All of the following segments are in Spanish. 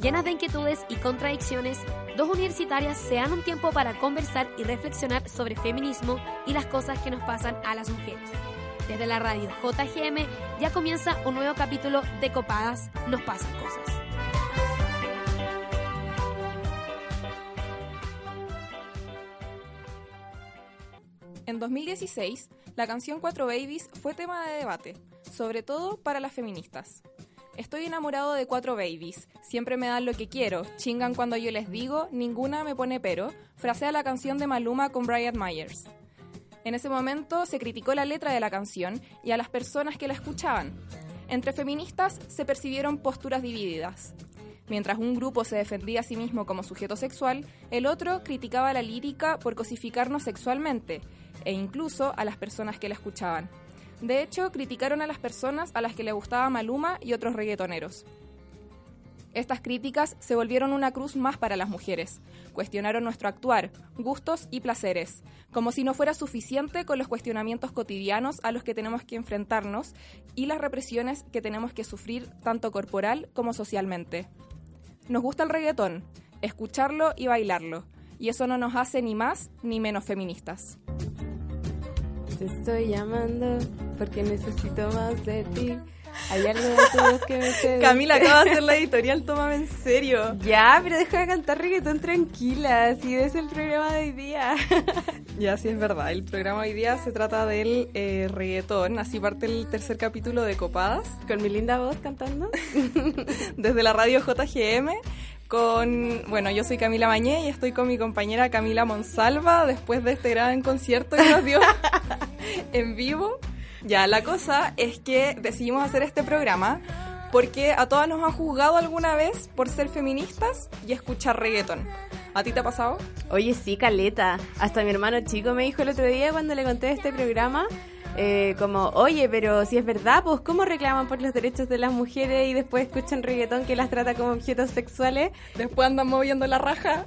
Llenas de inquietudes y contradicciones, dos universitarias se dan un tiempo para conversar y reflexionar sobre feminismo y las cosas que nos pasan a las mujeres. Desde la radio JGM ya comienza un nuevo capítulo de Copadas, nos pasan cosas. En 2016, la canción Cuatro Babies fue tema de debate, sobre todo para las feministas. Estoy enamorado de Cuatro Babies, siempre me dan lo que quiero, chingan cuando yo les digo, ninguna me pone pero, frasea la canción de Maluma con Brian Myers. En ese momento se criticó la letra de la canción y a las personas que la escuchaban. Entre feministas se percibieron posturas divididas. Mientras un grupo se defendía a sí mismo como sujeto sexual, el otro criticaba la lírica por cosificarnos sexualmente e incluso a las personas que la escuchaban. De hecho, criticaron a las personas a las que le gustaba Maluma y otros reggaetoneros. Estas críticas se volvieron una cruz más para las mujeres. Cuestionaron nuestro actuar, gustos y placeres, como si no fuera suficiente con los cuestionamientos cotidianos a los que tenemos que enfrentarnos y las represiones que tenemos que sufrir tanto corporal como socialmente. Nos gusta el reggaetón, escucharlo y bailarlo, y eso no nos hace ni más ni menos feministas. Te estoy llamando porque necesito más de ti. Hay algo de tu voz que me seduce. Camila acaba de hacer la editorial, tómame en serio. Ya, pero deja de cantar reggaetón tranquila, si es el programa de hoy día. Ya, sí es verdad. El programa hoy día se trata del eh, reggaetón, así parte el tercer capítulo de Copadas, Con mi linda voz cantando. desde la radio JGM. Con, bueno, yo soy Camila Mañé y estoy con mi compañera Camila Monsalva después de este gran concierto que nos dio en vivo. Ya, la cosa es que decidimos hacer este programa porque a todas nos han juzgado alguna vez por ser feministas y escuchar reggaetón. ¿A ti te ha pasado? Oye, sí, caleta. Hasta mi hermano chico me dijo el otro día cuando le conté este programa, eh, como, oye, pero si es verdad, pues ¿cómo reclaman por los derechos de las mujeres y después escuchan reggaetón que las trata como objetos sexuales? Después andan moviendo la raja.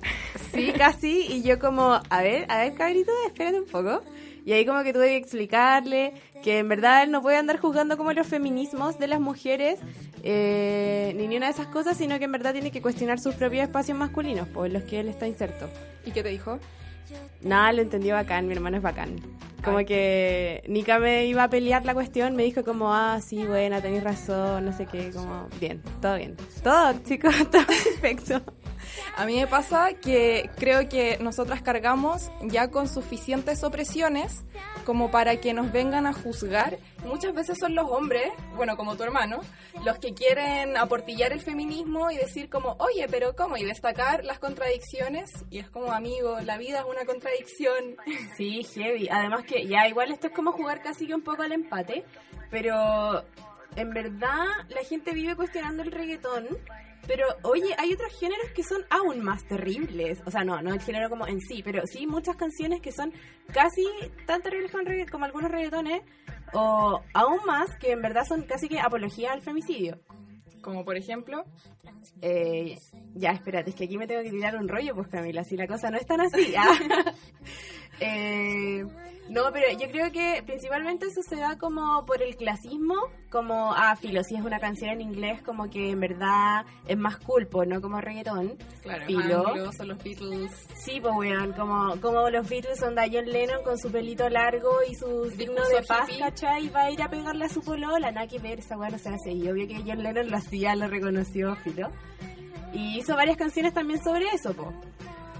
Sí, casi. Y yo como, a ver, a ver, cabrito, espérate un poco. Y ahí como que tuve que explicarle que en verdad él no puede andar juzgando como los feminismos de las mujeres, eh, ni ni una de esas cosas, sino que en verdad tiene que cuestionar sus propios espacios masculinos, por los que él está inserto. ¿Y qué te dijo? Nada, lo entendió bacán, mi hermano es bacán. Como Ay. que Nika me iba a pelear la cuestión, me dijo como, ah, sí, buena, tenéis razón, no sé qué, como, bien, todo bien. Todo, chicos, todo perfecto. A mí me pasa que creo que nosotras cargamos ya con suficientes opresiones como para que nos vengan a juzgar. Muchas veces son los hombres, bueno, como tu hermano, los que quieren aportillar el feminismo y decir como, oye, pero ¿cómo? Y destacar las contradicciones. Y es como, amigo, la vida es una contradicción. Sí, heavy. Además que ya igual esto es como jugar casi que un poco al empate, pero en verdad la gente vive cuestionando el reggaetón. Pero oye, hay otros géneros que son aún más terribles. O sea, no, no el género como en sí, pero sí muchas canciones que son casi tan terribles como, como algunos reggaetones, o aún más que en verdad son casi que apología al femicidio. Como por ejemplo, Eh, ya, espérate, es que aquí me tengo que tirar un rollo, pues Camila, si la cosa no es tan así. ah. Eh, no, pero yo creo que principalmente eso se da como por el clasismo, como, ah, filo, si es una canción en inglés, como que en verdad es más pues, no como reggaetón. claro, Filo. anglo, son los Beatles. Sí, pues, weón, como, como los Beatles son John Lennon con su pelito largo y su signo de paz, hippie. ¿cachai? Y va a ir a pegarle a su polola, nada que ver, esa weá no se hace. Y obvio que John Lennon lo hacía, lo reconoció, filo. Y hizo varias canciones también sobre eso, po.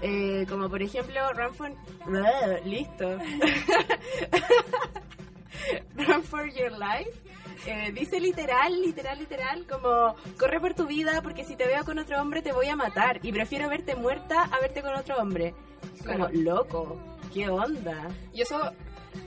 Eh, como por ejemplo, Run for... Listo. Run for Your Life. Eh, dice literal, literal, literal, como corre por tu vida porque si te veo con otro hombre te voy a matar y prefiero verte muerta a verte con otro hombre. Como Claro. loco, qué onda. Y eso,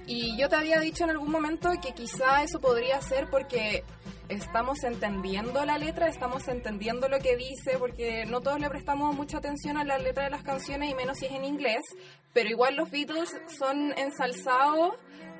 y yo te había dicho en algún momento que quizá eso podría ser porque estamos entendiendo la letra, estamos entendiendo lo que dice, porque no todos le prestamos mucha atención a la letra de las canciones y menos si es en inglés, pero igual los Beatles son ensalzados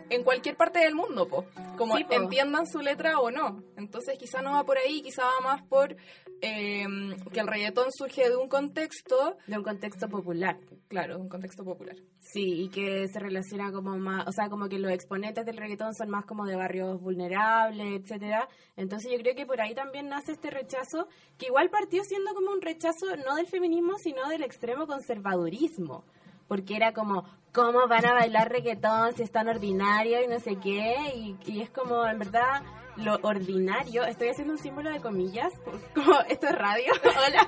en cualquier parte del mundo, po. como Sí, po. entiendan su letra o no. Entonces quizá no va por ahí, quizá va más por eh, que el reggaetón surge de un contexto, De un contexto popular. claro, de un contexto popular. Sí, y que se relaciona como más, o sea, como que los exponentes del reggaetón son más como de barrios vulnerables, etcétera. Entonces yo creo que por ahí también nace este rechazo, que igual partió siendo como un rechazo no del feminismo, sino del extremo conservadurismo. Porque era como, ¿cómo van a bailar reggaetón si es tan ordinario y no sé qué? Y, y es como, en verdad, lo ordinario, estoy haciendo un símbolo de comillas, como esto es radio, hola,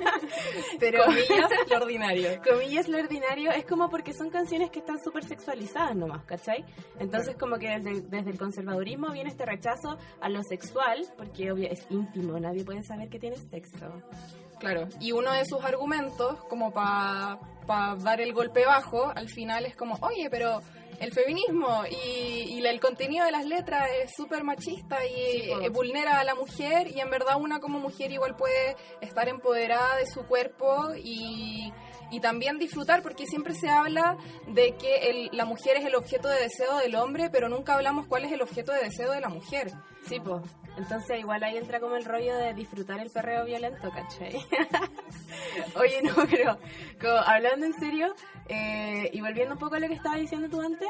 pero Comillas, lo ordinario. comillas lo ordinario es como porque son canciones que están súper sexualizadas nomás, ¿cachai? Entonces como que desde, desde el conservadurismo viene este rechazo a lo sexual, porque obvio es íntimo, nadie puede saber que tienes sexo. Claro, y uno de sus argumentos, como para dar el golpe bajo, al final es como, oye, pero el feminismo y, y la- el contenido de las letras es súper machista y Sí, eh, vulnera a la mujer y en verdad una como mujer igual puede estar empoderada de su cuerpo y, y también disfrutar porque siempre se habla de que el- la mujer es el objeto de deseo del hombre, pero nunca hablamos cuál es el objeto de deseo de la mujer. Sí, pues. Entonces igual ahí entra como el rollo de disfrutar el perreo violento, ¿cachai? Oye, no, pero como hablando en serio eh, y volviendo un poco a lo que estaba diciendo tú antes,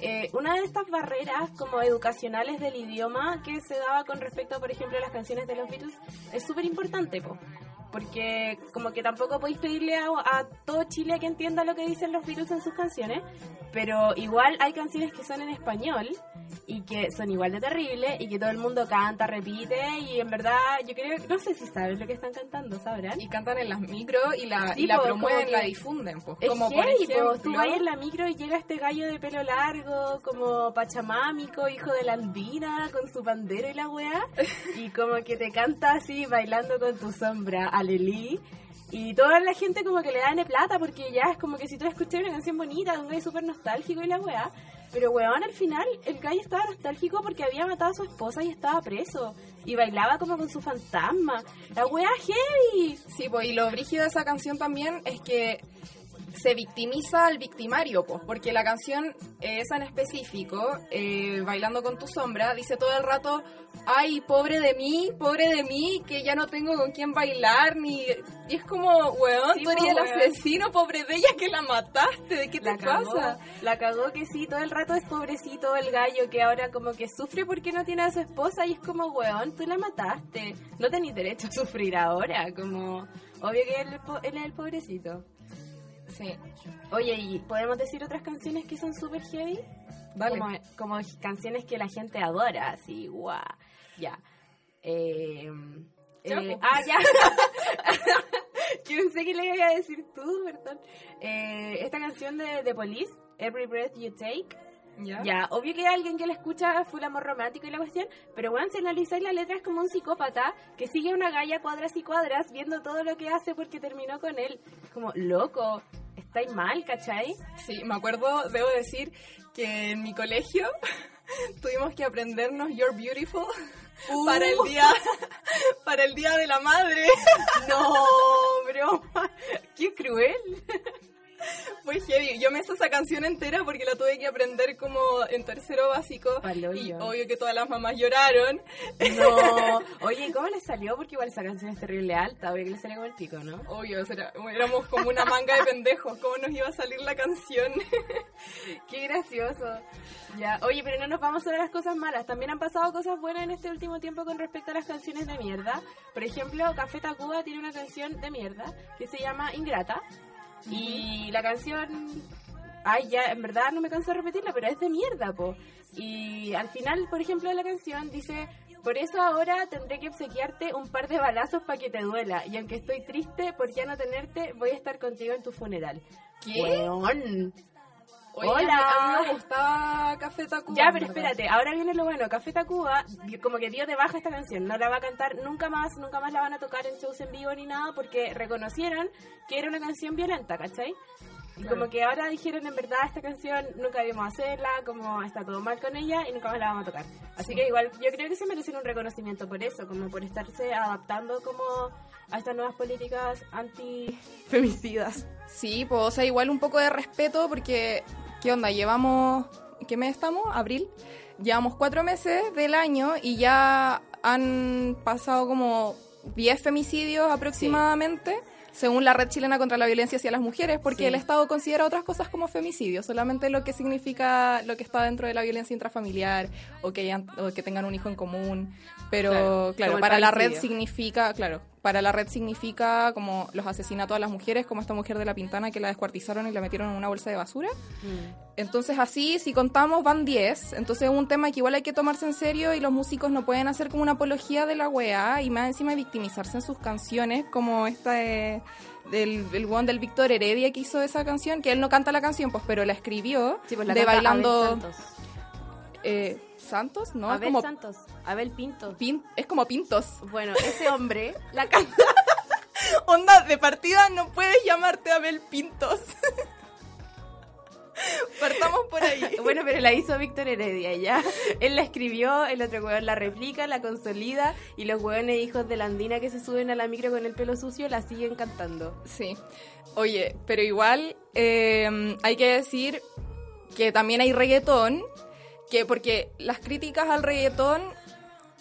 eh, una de estas barreras como educacionales del idioma que se daba con respecto, por ejemplo, a las canciones de los Beatles es súper importante, po. Porque como que tampoco podéis pedirle a, a todo Chile que entienda lo que dicen los Beatles en sus canciones, pero igual hay canciones que son en español y que son igual de terribles y que todo el mundo canta, repite y en verdad yo creo, no sé si saben lo que están cantando, ¿sabrán? Y cantan en las micro y la, Sí, y la po, promueven, la difunden. Pues. Es como por heavy, po. ejemplo, tú vas en la micro y llega este gallo de pelo largo, como pachamámico, hijo de la andina, con su bandera y la weá, y como que te canta así, bailando con tu sombra, alelí. Y toda la gente como que le dan de plata porque ya es como que si tú escuchas una canción bonita, de un gallo súper nostálgico y la weá. Pero weón, al final el gallo estaba nostálgico porque había matado a su esposa y estaba preso. Y bailaba como con su fantasma. La weá heavy. Sí, pues, y lo brígido de esa canción también es que se victimiza al victimario, pues, porque la canción eh, esa en específico, eh, Bailando con tu sombra, dice todo el rato, ay, pobre de mí, pobre de mí, que ya no tengo con quién bailar, ni... Y es como, weón, Sí, tú eres el asesino, pobre de ella, que la mataste, ¿de qué te La cagó, pasa? la cagó que sí, todo el rato es pobrecito el gallo que ahora como que sufre porque no tiene a su esposa y es como, weón, tú la mataste, no tenés derecho a sufrir ahora, como, obvio que él, él es el pobrecito. Sí, Oye, ¿y podemos decir otras canciones que son super heavy? Como, como canciones que la gente adora, así, guau, ya. Eh, Ya, eh, po. ah, ya. pensé que le iba a decir tú, perdón. Eh, esta canción de The Police, Every Breath You Take. ¿Ya? Ya, obvio que alguien que la escucha full amor romántico y la cuestión, pero bueno, si analizáis la letra es como un psicópata que sigue una galla cuadras y cuadras viendo todo lo que hace porque terminó con él. Como, loco, estáis mal, ¿cachai? Sí, me acuerdo, debo decir, que en mi colegio tuvimos que aprendernos You're Beautiful para el día para el día de la madre. No, broma, qué cruel. Fue heavy. Yo me hice esa canción entera porque la tuve que aprender como en tercero básico. Paloyo. Y obvio que todas las mamás lloraron. No, oye, ¿cómo le salió? Porque igual esa canción es terrible alta, obvio que le salió como el pico, ¿no? Obvio, era- éramos como una manga de pendejos. ¿Cómo nos iba a salir la canción? Qué gracioso. Ya, oye, pero no nos vamos sobre las cosas malas. También han pasado cosas buenas en este último tiempo con respecto a las canciones de mierda. Por ejemplo, Café Tacuba tiene una canción de mierda que se llama Ingrata. Y la canción. Ay, ya, en verdad no me canso de repetirla, pero es de mierda, po. Y al final, por ejemplo, de la canción dice. Por eso ahora tendré que obsequiarte un par de balazos para que te duela. Y aunque estoy triste por ya no tenerte, voy a estar contigo en tu funeral. ¿Qué? Weón. Oye, Hola. A mí, me gustaba Café Tacuba. Ya, pero espérate, ahora viene lo bueno. Café Tacuba, como que dio de baja esta canción. No la va a cantar nunca más, nunca más la van a tocar en shows en vivo ni nada, porque reconocieron que era una canción violenta, ¿cachai? Y Claro. como que ahora dijeron, en verdad, esta canción nunca debimos hacerla, como está todo mal con ella y nunca más la vamos a tocar. Así Sí. que igual, yo creo que se merecen un reconocimiento por eso, como por estarse adaptando como a estas nuevas políticas anti-femicidas. Sí, pues, o sea, igual un poco de respeto porque, ¿qué onda? Llevamos ¿qué mes estamos? Abril. Llevamos cuatro meses del año y ya han pasado como 10 femicidios aproximadamente. Según la Red Chilena contra la Violencia hacia las Mujeres, porque Sí. el Estado considera otras cosas como femicidio, solamente lo que significa lo que está dentro de la violencia intrafamiliar o que, hayan- o que tengan un hijo en común. Pero, Claro, para la red significa, claro, para la red significa como los asesinatos a las mujeres, como esta mujer de la Pintana que la descuartizaron y la metieron en una bolsa de basura. Entonces así, si contamos, van 10. Entonces es un tema que igual hay que tomarse en serio y los músicos no pueden hacer como una apología de la weá y más encima victimizarse en sus canciones, como esta de- del el weón del Víctor Heredia que hizo esa canción, que él no canta la canción, pues, pero la escribió Sí, pues la de bailando... Santos. eh, ¿Santos? No, es Abel como, Santos. Abel Pinto. pin- es como Pintos. Bueno, ese hombre la canta. Onda, de partida no puedes llamarte Abel Pintos. Partamos por ahí. Bueno, pero la hizo Víctor Heredia, ya. Él la escribió, el otro hueón la replica, la consolida y los hueones hijos de la andina que se suben a la micro con el pelo sucio la siguen cantando. Sí. Oye, pero igual eh, hay que decir que también hay reggaetón, que porque las críticas al reggaetón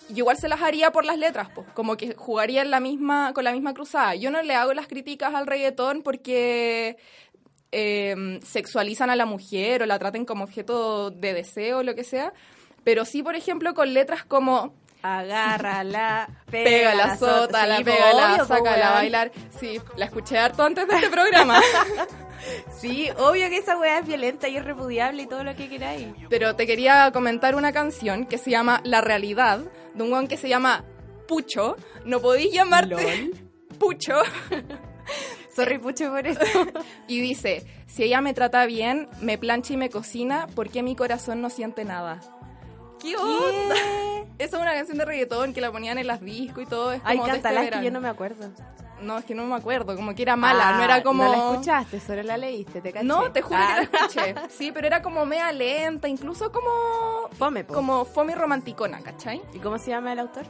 yo igual se las haría por las letras, pues, como que jugaría en la misma, con la misma cruzada. Yo no le hago las críticas al reggaetón porque eh, sexualizan a la mujer o la traten como objeto de deseo o lo que sea, pero sí, por ejemplo, con letras como Agárrala, pega la sota, la pega la saca la bailar. Sí, la escuché harto antes de este programa. Sí, obvio que esa weá es violenta y es repudiable y todo lo que queráis. Pero te quería comentar una canción que se llama La Realidad, de un weón que se llama Pucho. No podéis llamarte Pucho. Sorry, pucho, por eso. Y dice, si ella me trata bien, me plancha y me cocina, ¿por qué mi corazón no siente nada? ¿Qué onda? Esa es una canción de reggaetón que la ponían en las discos y todo. Es Ay, como de este cántala, es que yo no me acuerdo. No, es que no me acuerdo, como que era mala, no Ah, era como... No la escuchaste, solo la leíste, te caché. No, te juro Ah. que la escuché. Sí, pero era como mea lenta, incluso como... Fome, po. Como fome romanticona, ¿cachai? ¿Y cómo se llama el autor?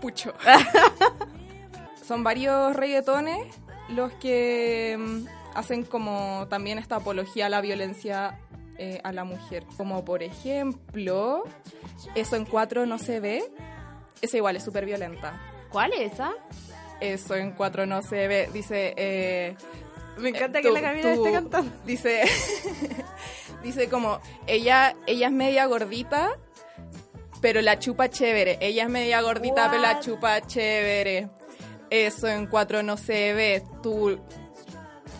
Pucho. Son varios reggaetones los que mm, hacen como también esta apología a la violencia eh, a la mujer. Como por ejemplo, eso en cuatro no se ve. Esa igual es súper violenta. ¿Cuál es esa? Eso en cuatro no se ve. Dice... eh, Me encanta eh, que tú- la Camila esté cantando. Dice... dice como, ella, ella es media gordita, pero la chupa chévere. Ella es media gordita, pero la chupa chévere. Eso en cuatro no se ve. Tú,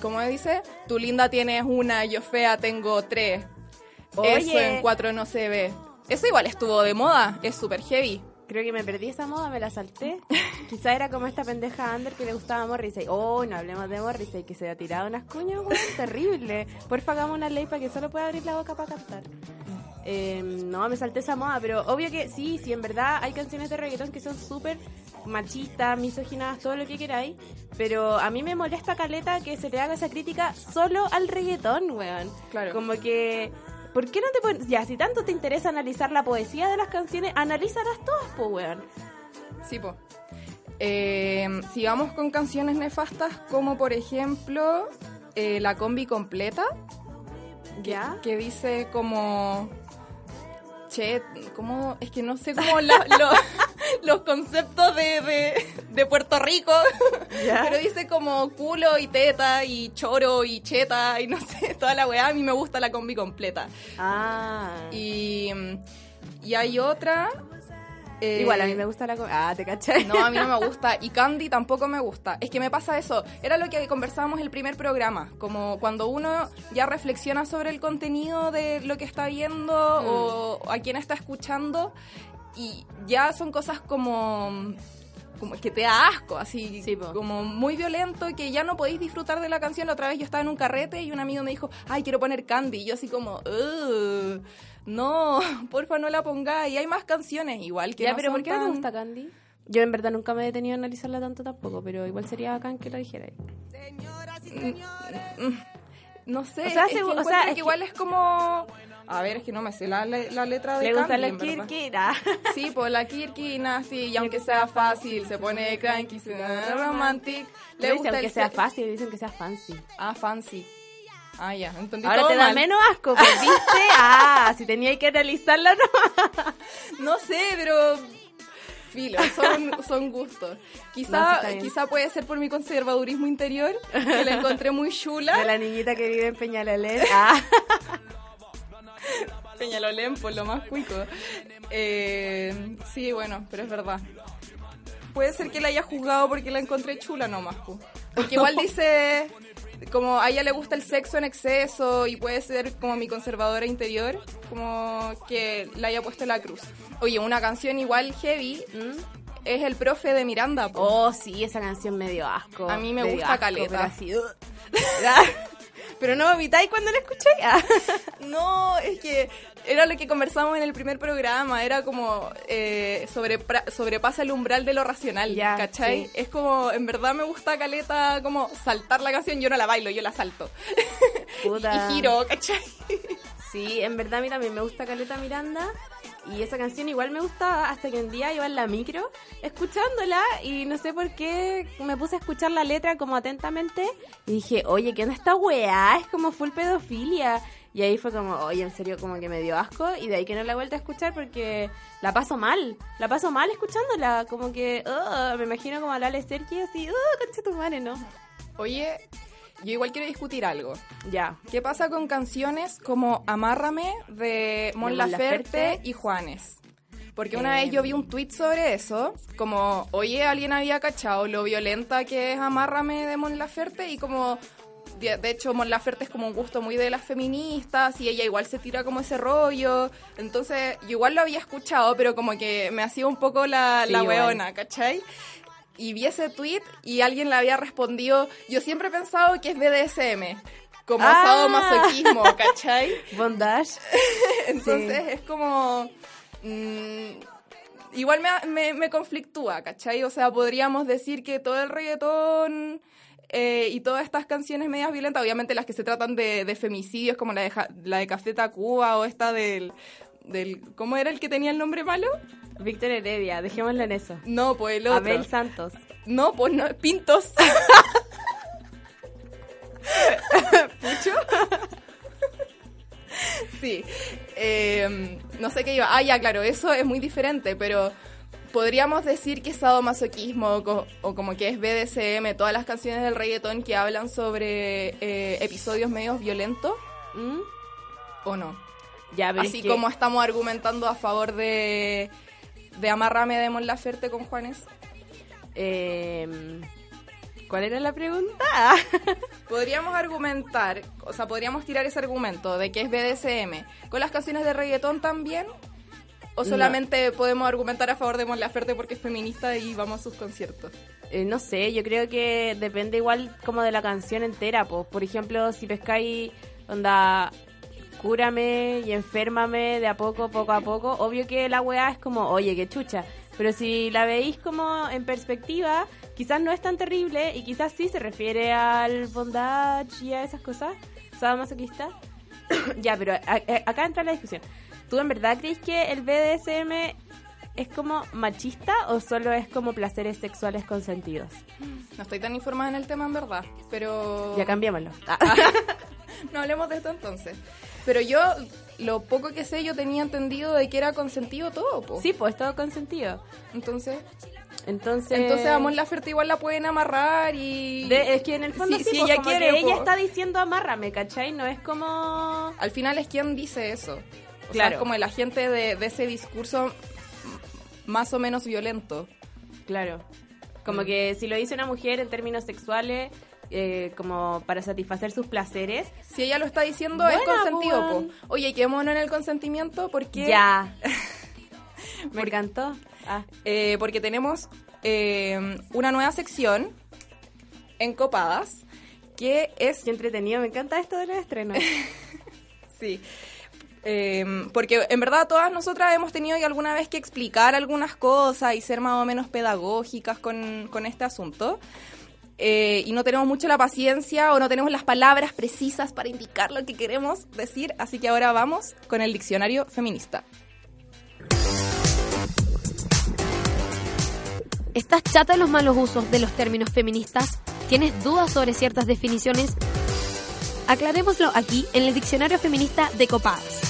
¿cómo dice? Tú linda tienes una, yo fea tengo tres. Eso en cuatro no se ve. Eso igual estuvo de moda, es súper heavy. Creo que me perdí esa moda, me la salté. Quizá era como esta pendeja Under que le gustaba a Morrissey. Oh, no hablemos de Morrissey, que se ha tirado unas cuñas, weón, terrible. Porfa, hagamos una ley para que solo pueda abrir la boca para cantar. Eh, no, me salté esa moda, pero obvio que sí, sí, en verdad hay canciones de reggaetón que son súper machistas, misóginas, todo lo que queráis. Pero a mí me molesta caleta que se le haga esa crítica solo al reggaetón, weón. Claro. Como que. ¿Por qué no te pones.? Ya, si tanto te interesa analizar la poesía de las canciones, analízalas todas, po, weón. Sí, po. Eh, sigamos con canciones nefastas como por ejemplo eh, La combi completa. ¿Ya? Que, dice como... Che, como... Es que no sé cómo la- lo- los conceptos de, de, de Puerto Rico. ¿Ya? Pero dice como culo y teta y choro y cheta y no sé, toda la weá. A mí me gusta la combi completa. Ah. Y, y hay otra... eh, Igual, a mí me gusta la. Ah, te cachai. no, a mí no me gusta. Y Candy tampoco me gusta. Es que me pasa eso. Era lo que conversábamos el primer programa. Como cuando uno ya reflexiona sobre el contenido de lo que está viendo o a quién está escuchando. Y ya son cosas como. Como que te da asco, así Sí, como muy violento, que ya no podéis disfrutar de la canción. La otra vez yo estaba en un carrete y un amigo me dijo, ay, quiero poner Candy. Y yo así como, "Ugh, no, porfa no la pongáis. Y hay más canciones igual que Ya, no pero ¿por qué no te tan- gusta Candy? Yo en verdad nunca me he detenido a analizarla tanto tampoco, pero igual sería bacán que la dijera. No sé, O sea, es que o sea, es que- igual es como... A ver, es que no me sé la, le- la letra de Le gusta la. Kirkira. Sí, pues la Kirky nazi, y aunque sea fácil, se pone cranky, se pone romantic. Le gusta aunque el sea se- fácil, dicen que sea fancy. Ah, fancy. Ah, ya, entendí Ahora todo te da mal. menos asco, pues, ¿viste? Ah, si tenía que analizarlo, no. No sé, pero filo, son, son gustos. No, sí, Quizá, bien. quizá puede ser por mi conservadurismo interior, que la encontré muy chula. De la niñita que vive en Peñalolén. Ah, Peñalolén, por lo más cuico. Eh, sí, bueno, pero es verdad. Puede ser que la haya juzgado porque la encontré chula nomás, pu. Porque igual dice, como a ella le gusta el sexo en exceso y puede ser como mi conservadora interior, como que la haya puesto en la cruz. Oye, una canción igual heavy ¿Mm? es El Profe de Miranda, pu. Oh, sí, esa canción me dio asco. A mí me gusta asco, caleta. Pero, así, ugh. pero no vomitáis cuando la escuché. Ah. No, es que era lo que conversamos en el primer programa, era como eh, sobre, sobrepasa el umbral de lo racional, Ya, ¿cachai? sí. Es como, en verdad me gusta Caleta como saltar la canción, yo no la bailo, yo la salto. Puta. y giro, ¿cachai? Sí, en verdad a mí también me gusta Caleta Miranda. Y esa canción igual me gustaba hasta que un día iba en la micro escuchándola y no sé por qué me puse a escuchar la letra como atentamente y dije, oye, ¿qué onda esta weá? Es como full pedofilia. Y ahí fue como, oye, en serio, como que me dio asco y de ahí que no la he vuelto a escuchar porque la paso mal. La paso mal escuchándola. Como que, me imagino como a Lale Sergi así, ¡uh, concha tu madre, no! Oye, yo igual quiero discutir algo. Ya. ¿Qué pasa con canciones como Amárrame de Mon Mon Laferte Laferte. y Juanes? Porque una vez yo vi un tweet sobre eso, como, oye, alguien había cachado lo violenta que es Amárrame de Mon Laferte y como, de, de hecho, Mon Laferte es como un gusto muy de las feministas y ella igual se tira como ese rollo. Entonces, yo igual lo había escuchado, pero como que me hacía un poco la, Sí, la weona, ¿cachai? y vi ese tweet y alguien le había respondido, yo siempre he pensado que es BDSM, como Ah. sadomasoquismo, ¿cachai? Bondage. Entonces es como... mm, igual me, me, me conflictúa, ¿cachai? O sea, podríamos decir que todo el reggaetón... eh, y todas estas canciones medias violentas, obviamente las que se tratan de, de femicidios, como la de, Ja- la de Café Tacuba o esta del, del... ¿Cómo era el que tenía el nombre malo? Víctor Heredia, dejémoslo en eso. No, pues el otro. Abel Santos. No, pues no, Pintos. sí. eh, no sé qué iba. Ah, ya, claro, eso es muy diferente, pero podríamos decir que es sadomasoquismo o, co- o como que es BDSM, todas las canciones del reggaetón que hablan sobre eh, episodios medios violentos, ¿Mm? ¿o no? Ya, es Así que- como estamos argumentando a favor de, de Amarrame de Mon Laferte con Juanes. Eh, ¿Cuál era la pregunta? Podríamos argumentar, o sea, podríamos tirar ese argumento de que es BDSM con las canciones de reggaetón también. ¿O No. solamente podemos argumentar a favor de Mon Laferte porque es feminista y vamos a sus conciertos? Eh, no sé, yo creo que depende igual como de la canción entera. Pues. Por ejemplo, si pescáis, onda, cúrame y enférmame de a poco, poco a poco, obvio que la weá es como, oye, qué chucha. Pero si la veis como en perspectiva, quizás no es tan terrible y quizás sí se refiere al bondage y a esas cosas. masoquista ya, pero a- a- acá entra la discusión. ¿Tú en verdad crees que el BDSM es como machista o solo es como placeres sexuales consentidos? No estoy tan informada en el tema en verdad, pero... Ya cambiémoslo. No hablemos de esto entonces. Pero yo, lo poco que sé, yo tenía entendido de que era consentido todo, po. Sí, pues todo consentido. Entonces, Entonces, entonces a Mon Laferte igual la pueden amarrar y... de- es que en el fondo sí, pues, ella como quiere, ella po. está diciendo amárrame, ¿cachai? No es como... Al final es quien dice eso. O sea, Claro. es como el agente de, de ese discurso más o menos violento. Claro. Como Mm. que si lo dice una mujer en términos sexuales, eh, como para satisfacer sus placeres, Si ella lo está diciendo, es consentido, po. weón. Oye, qué mono en el consentimiento, porque... ya. Me encantó. Ah, Eh, porque tenemos eh, una nueva sección en Copadas, que es... qué entretenido. Me encanta esto de los estrenos. Sí. Eh, porque en verdad todas nosotras hemos tenido alguna vez que explicar algunas cosas y ser más o menos pedagógicas con, con este asunto. Eh, y no tenemos mucho la paciencia o no tenemos las palabras precisas para indicar lo que queremos decir, así que ahora vamos con el diccionario feminista. ¿Estás chata de los malos usos de los términos feministas? ¿Tienes dudas sobre ciertas definiciones? Aclarémoslo aquí en el Diccionario Feminista de Copadas.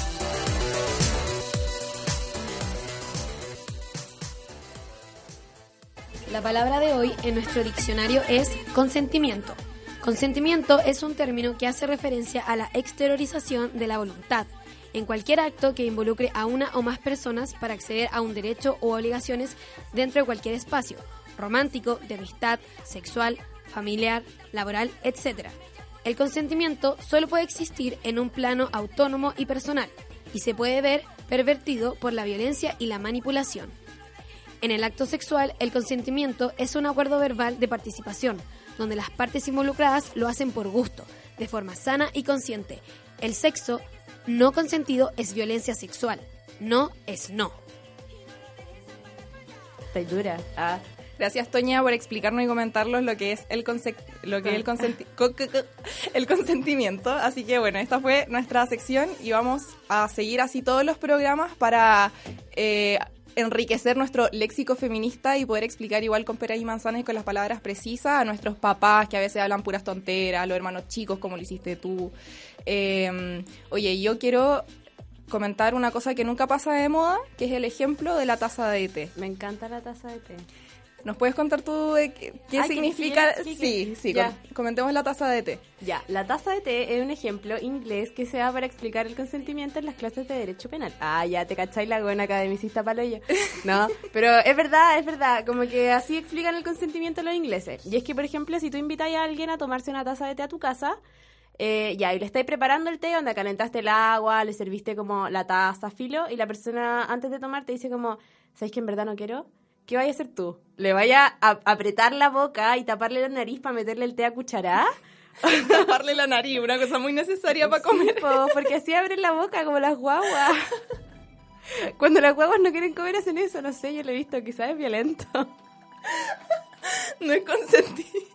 La palabra de hoy en nuestro diccionario es consentimiento. Consentimiento es un término que hace referencia a la exteriorización de la voluntad en cualquier acto que involucre a una o más personas para acceder a un derecho u obligaciones dentro de cualquier espacio, romántico, de amistad, sexual, familiar, laboral, etc. El consentimiento solo puede existir en un plano autónomo y personal y se puede ver pervertido por la violencia y la manipulación. En el acto sexual, el consentimiento es un acuerdo verbal de participación, donde las partes involucradas lo hacen por gusto, de forma sana y consciente. El sexo no consentido es violencia sexual. No es no. Está dura. Ah. Gracias, Toña, por explicarnos y comentarnos lo que es el, lo que el, el consentimiento. Así que bueno, esta fue nuestra sección y vamos a seguir así todos los programas para eh, enriquecer nuestro léxico feminista y poder explicar igual con peras y manzanas y con las palabras precisas a nuestros papás que a veces hablan puras tonteras, a los hermanos chicos como lo hiciste tú. Em, oye, yo quiero comentar una cosa que nunca pasa de moda, que es el ejemplo de la taza de té. Me encanta la taza de té. ¿Nos puedes contar tú qué, significa? sí, sí, comentemos la taza de té. Ya, la taza de té es un ejemplo inglés que se da para explicar el consentimiento en las clases de Derecho Penal. Ah, ya te cacháis la buena academicista paloya. No, pero es verdad, es verdad, como que así explican el consentimiento los ingleses. Y es que, por ejemplo, si tú invitas a alguien a tomarse una taza de té a tu casa, eh, ya, y le estáis preparando el té, donde calentaste el agua, le serviste como la taza, filo, y la persona antes de tomar te dice como, ¿sabéis que en verdad no quiero? ¿Qué vaya a hacer tú? ¿Le vaya a apretar la boca y taparle la nariz para meterle el té a cuchará? taparle la nariz, una cosa muy necesaria para comer. porque así abren la boca como las guaguas. Cuando las guaguas no quieren comer hacen eso, no sé, yo lo he visto, quizás es violento. no es consentido.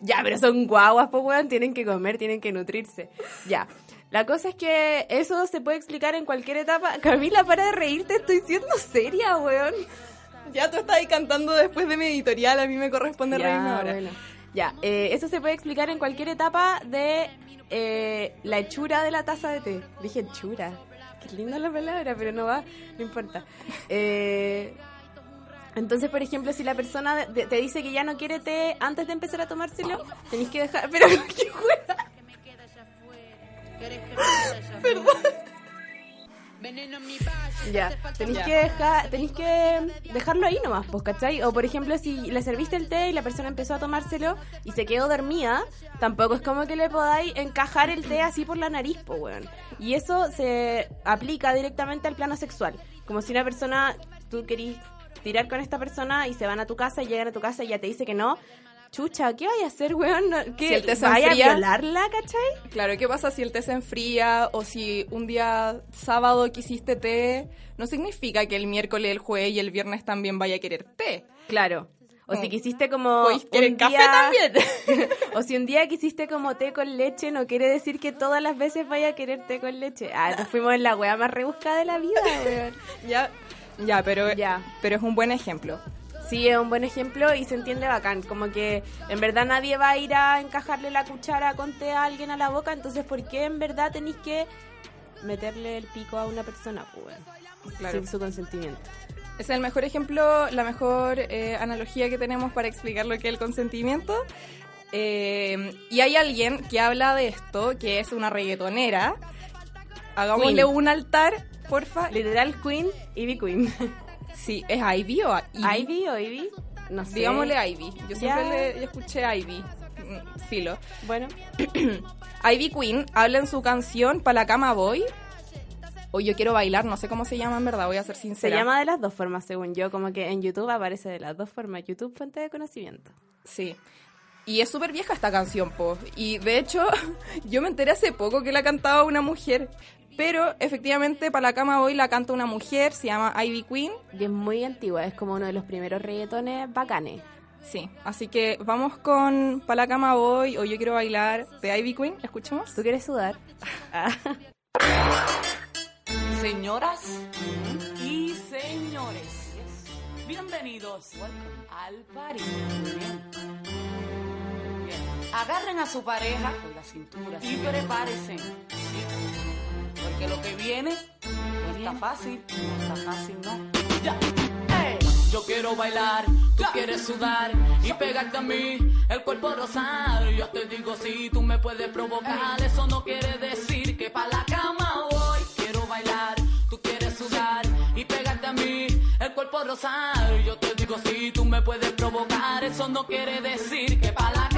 Ya, pero son guaguas, pues weón, tienen que comer, tienen que nutrirse. Ya. La cosa es que eso se puede explicar en cualquier etapa. Camila, para de reírte, estoy siendo seria, weón. Ya tú estás ahí cantando después de mi editorial, a mí me corresponde reírme ahora. Ya, eh, eso se puede explicar en cualquier etapa de eh, la hechura de la taza de té. Dije hechura. Qué linda la palabra, pero no va, no importa. Eh, entonces, por ejemplo, si la persona te dice que ya no quiere té antes de empezar a tomárselo, tenéis que dejar... Pero, ¿qué juega? Ya, tenéis que dejar, tenéis que dejarlo ahí nomás, pues, ¿cachai? O por ejemplo, si le serviste el té y la persona empezó a tomárselo y se quedó dormida, tampoco es como que le podáis encajar el té así por la nariz, pues, weón. Y eso se aplica directamente al plano sexual. Como si una persona, tú querís tirar con esta persona y se van a tu casa y llegan a tu casa y ya te dice que no, chucha, ¿qué vaya a hacer, weón? ¿Qué, si el té se ¿Vaya a violarla, cachai? Claro, ¿qué pasa si el té se enfría o si un día sábado quisiste té? No significa que el miércoles, el jueves y el viernes también vaya a querer té. Claro. O si quisiste como. ¿Quieren café también? o si un día quisiste como té con leche, no quiere decir que todas las veces vaya a querer té con leche. Ah, nos fuimos en la wea más rebuscada de la vida, weón. ya, ya, pero, ya. pero es un buen ejemplo. Sí, es un buen ejemplo y se entiende bacán. Como que en verdad nadie va a ir a encajarle la cuchara con té a alguien a la boca, entonces ¿por qué en verdad tenéis que meterle el pico a una persona pues, sin su consentimiento? Es el mejor ejemplo, la mejor eh, analogía que tenemos para explicar lo que es el consentimiento. Eh, y hay alguien que habla de esto, que es una reggaetonera. Hagámosle un altar, porfa. Literal Queen, Ivy Queen. Sí, ¿es Ivy o Ivy? Ivy o Ivy? No sé. Digámosle Ivy. Yo siempre le, escuché Ivy. Mm, filo. Bueno. Ivy Queen habla en su canción Pa' la cama voy. O yo quiero bailar, no sé cómo se llama en verdad, voy a ser sincera. Se llama de las dos formas, según yo, como que en YouTube aparece de las dos formas. YouTube, fuente de conocimiento. Sí. Y es súper vieja esta canción, po. Y de hecho, yo me enteré hace poco que la cantaba una mujer. Pero efectivamente, para la cama hoy la canta una mujer, se llama Ivy Queen. Y es muy antigua, es como uno de los primeros reggaetones bacanes. Sí, así que vamos con Para la cama voy o Yo quiero bailar de Ivy Queen. ¿Escuchamos? ¿Tú quieres sudar? Señoras y señores, bienvenidos al party. Bien. Agarren a su pareja con la cintura y prepárense. Porque lo que viene no está fácil, no está fácil, no. Ya. Yo quiero bailar, tú quieres sudar y pegarte a mí, el cuerpo rosado. Yo te digo si tú me puedes provocar, eso no quiere decir que pa' la cama voy. Quiero bailar, tú quieres sudar y pegarte a mí, el cuerpo rosado. Yo te digo si tú me puedes provocar, eso no quiere decir que pa' la cama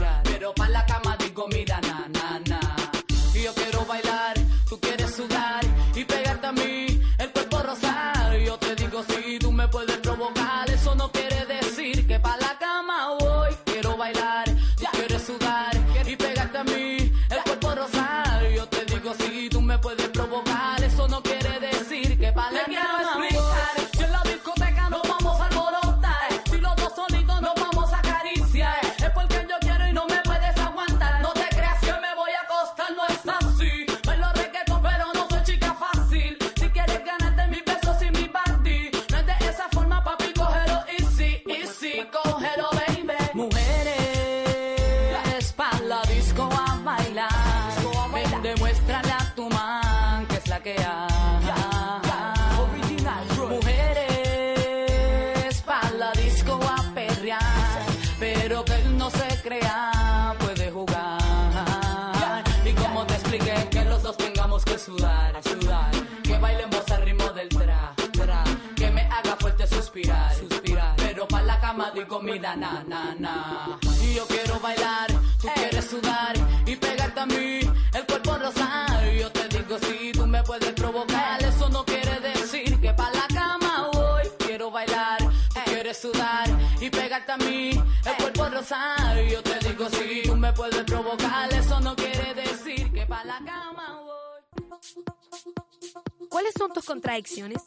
mira, na, na, na. Y yo quiero bailar, tú quieres sudar y pegarte a mí, el cuerpo rosado. Yo te digo, si tú me puedes provocar, eso no quiere decir que pa' la cama voy. Quiero bailar, tú quieres sudar y pegarte a mí, el cuerpo rosado. Yo te digo, si tú me puedes provocar, eso no quiere decir que pa' la cama voy. ¿Cuáles son tus contradicciones?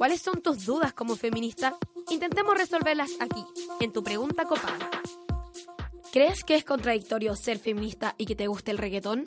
¿Cuáles son tus dudas como feminista? Intentemos resolverlas aquí, en tu pregunta copada. ¿Crees que es contradictorio ser feminista y que te guste el reggaetón?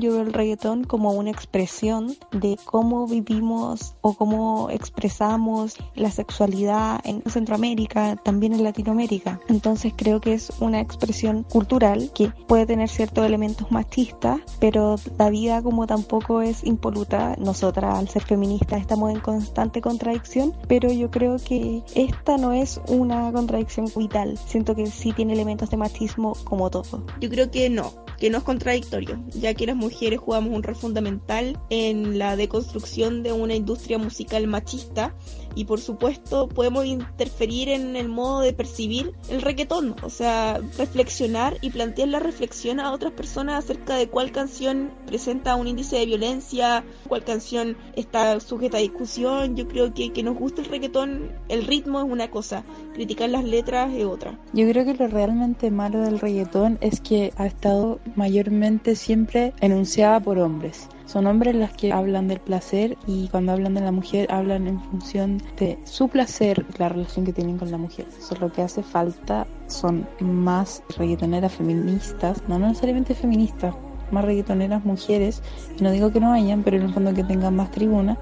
Yo veo el reggaetón como una expresión de cómo vivimos o cómo expresamos la sexualidad en Centroamérica, también en Latinoamérica. Entonces creo que es una expresión cultural que puede tener ciertos elementos machistas, pero la vida como tampoco es impoluta. Nosotras al ser feministas estamos en constante contradicción, pero yo creo que esta no es una contradicción vital. Siento que sí tiene elementos de machismo como todo. Yo creo que no, que no es contradictorio, ya que las mujeres jugamos un rol fundamental en la deconstrucción de una industria musical machista y por supuesto podemos interferir en el modo de percibir el reggaetón, o sea, reflexionar y plantear la reflexión a otras personas acerca de cuál canción presenta un índice de violencia, cuál canción está sujeta a discusión. Yo creo que que nos guste el reggaetón, el ritmo es una cosa, criticar las letras es otra. Yo creo que lo realmente malo del reggaetón es que ha estado mayormente siempre enunciada por hombres. Son hombres los que hablan del placer y cuando hablan de la mujer hablan en función de su placer, la relación que tienen con la mujer. Eso lo que hace falta son más reggaetoneras feministas, no necesariamente feministas, más reggaetoneras mujeres. Y no digo que no hayan, pero en el fondo que tengan más tribuna.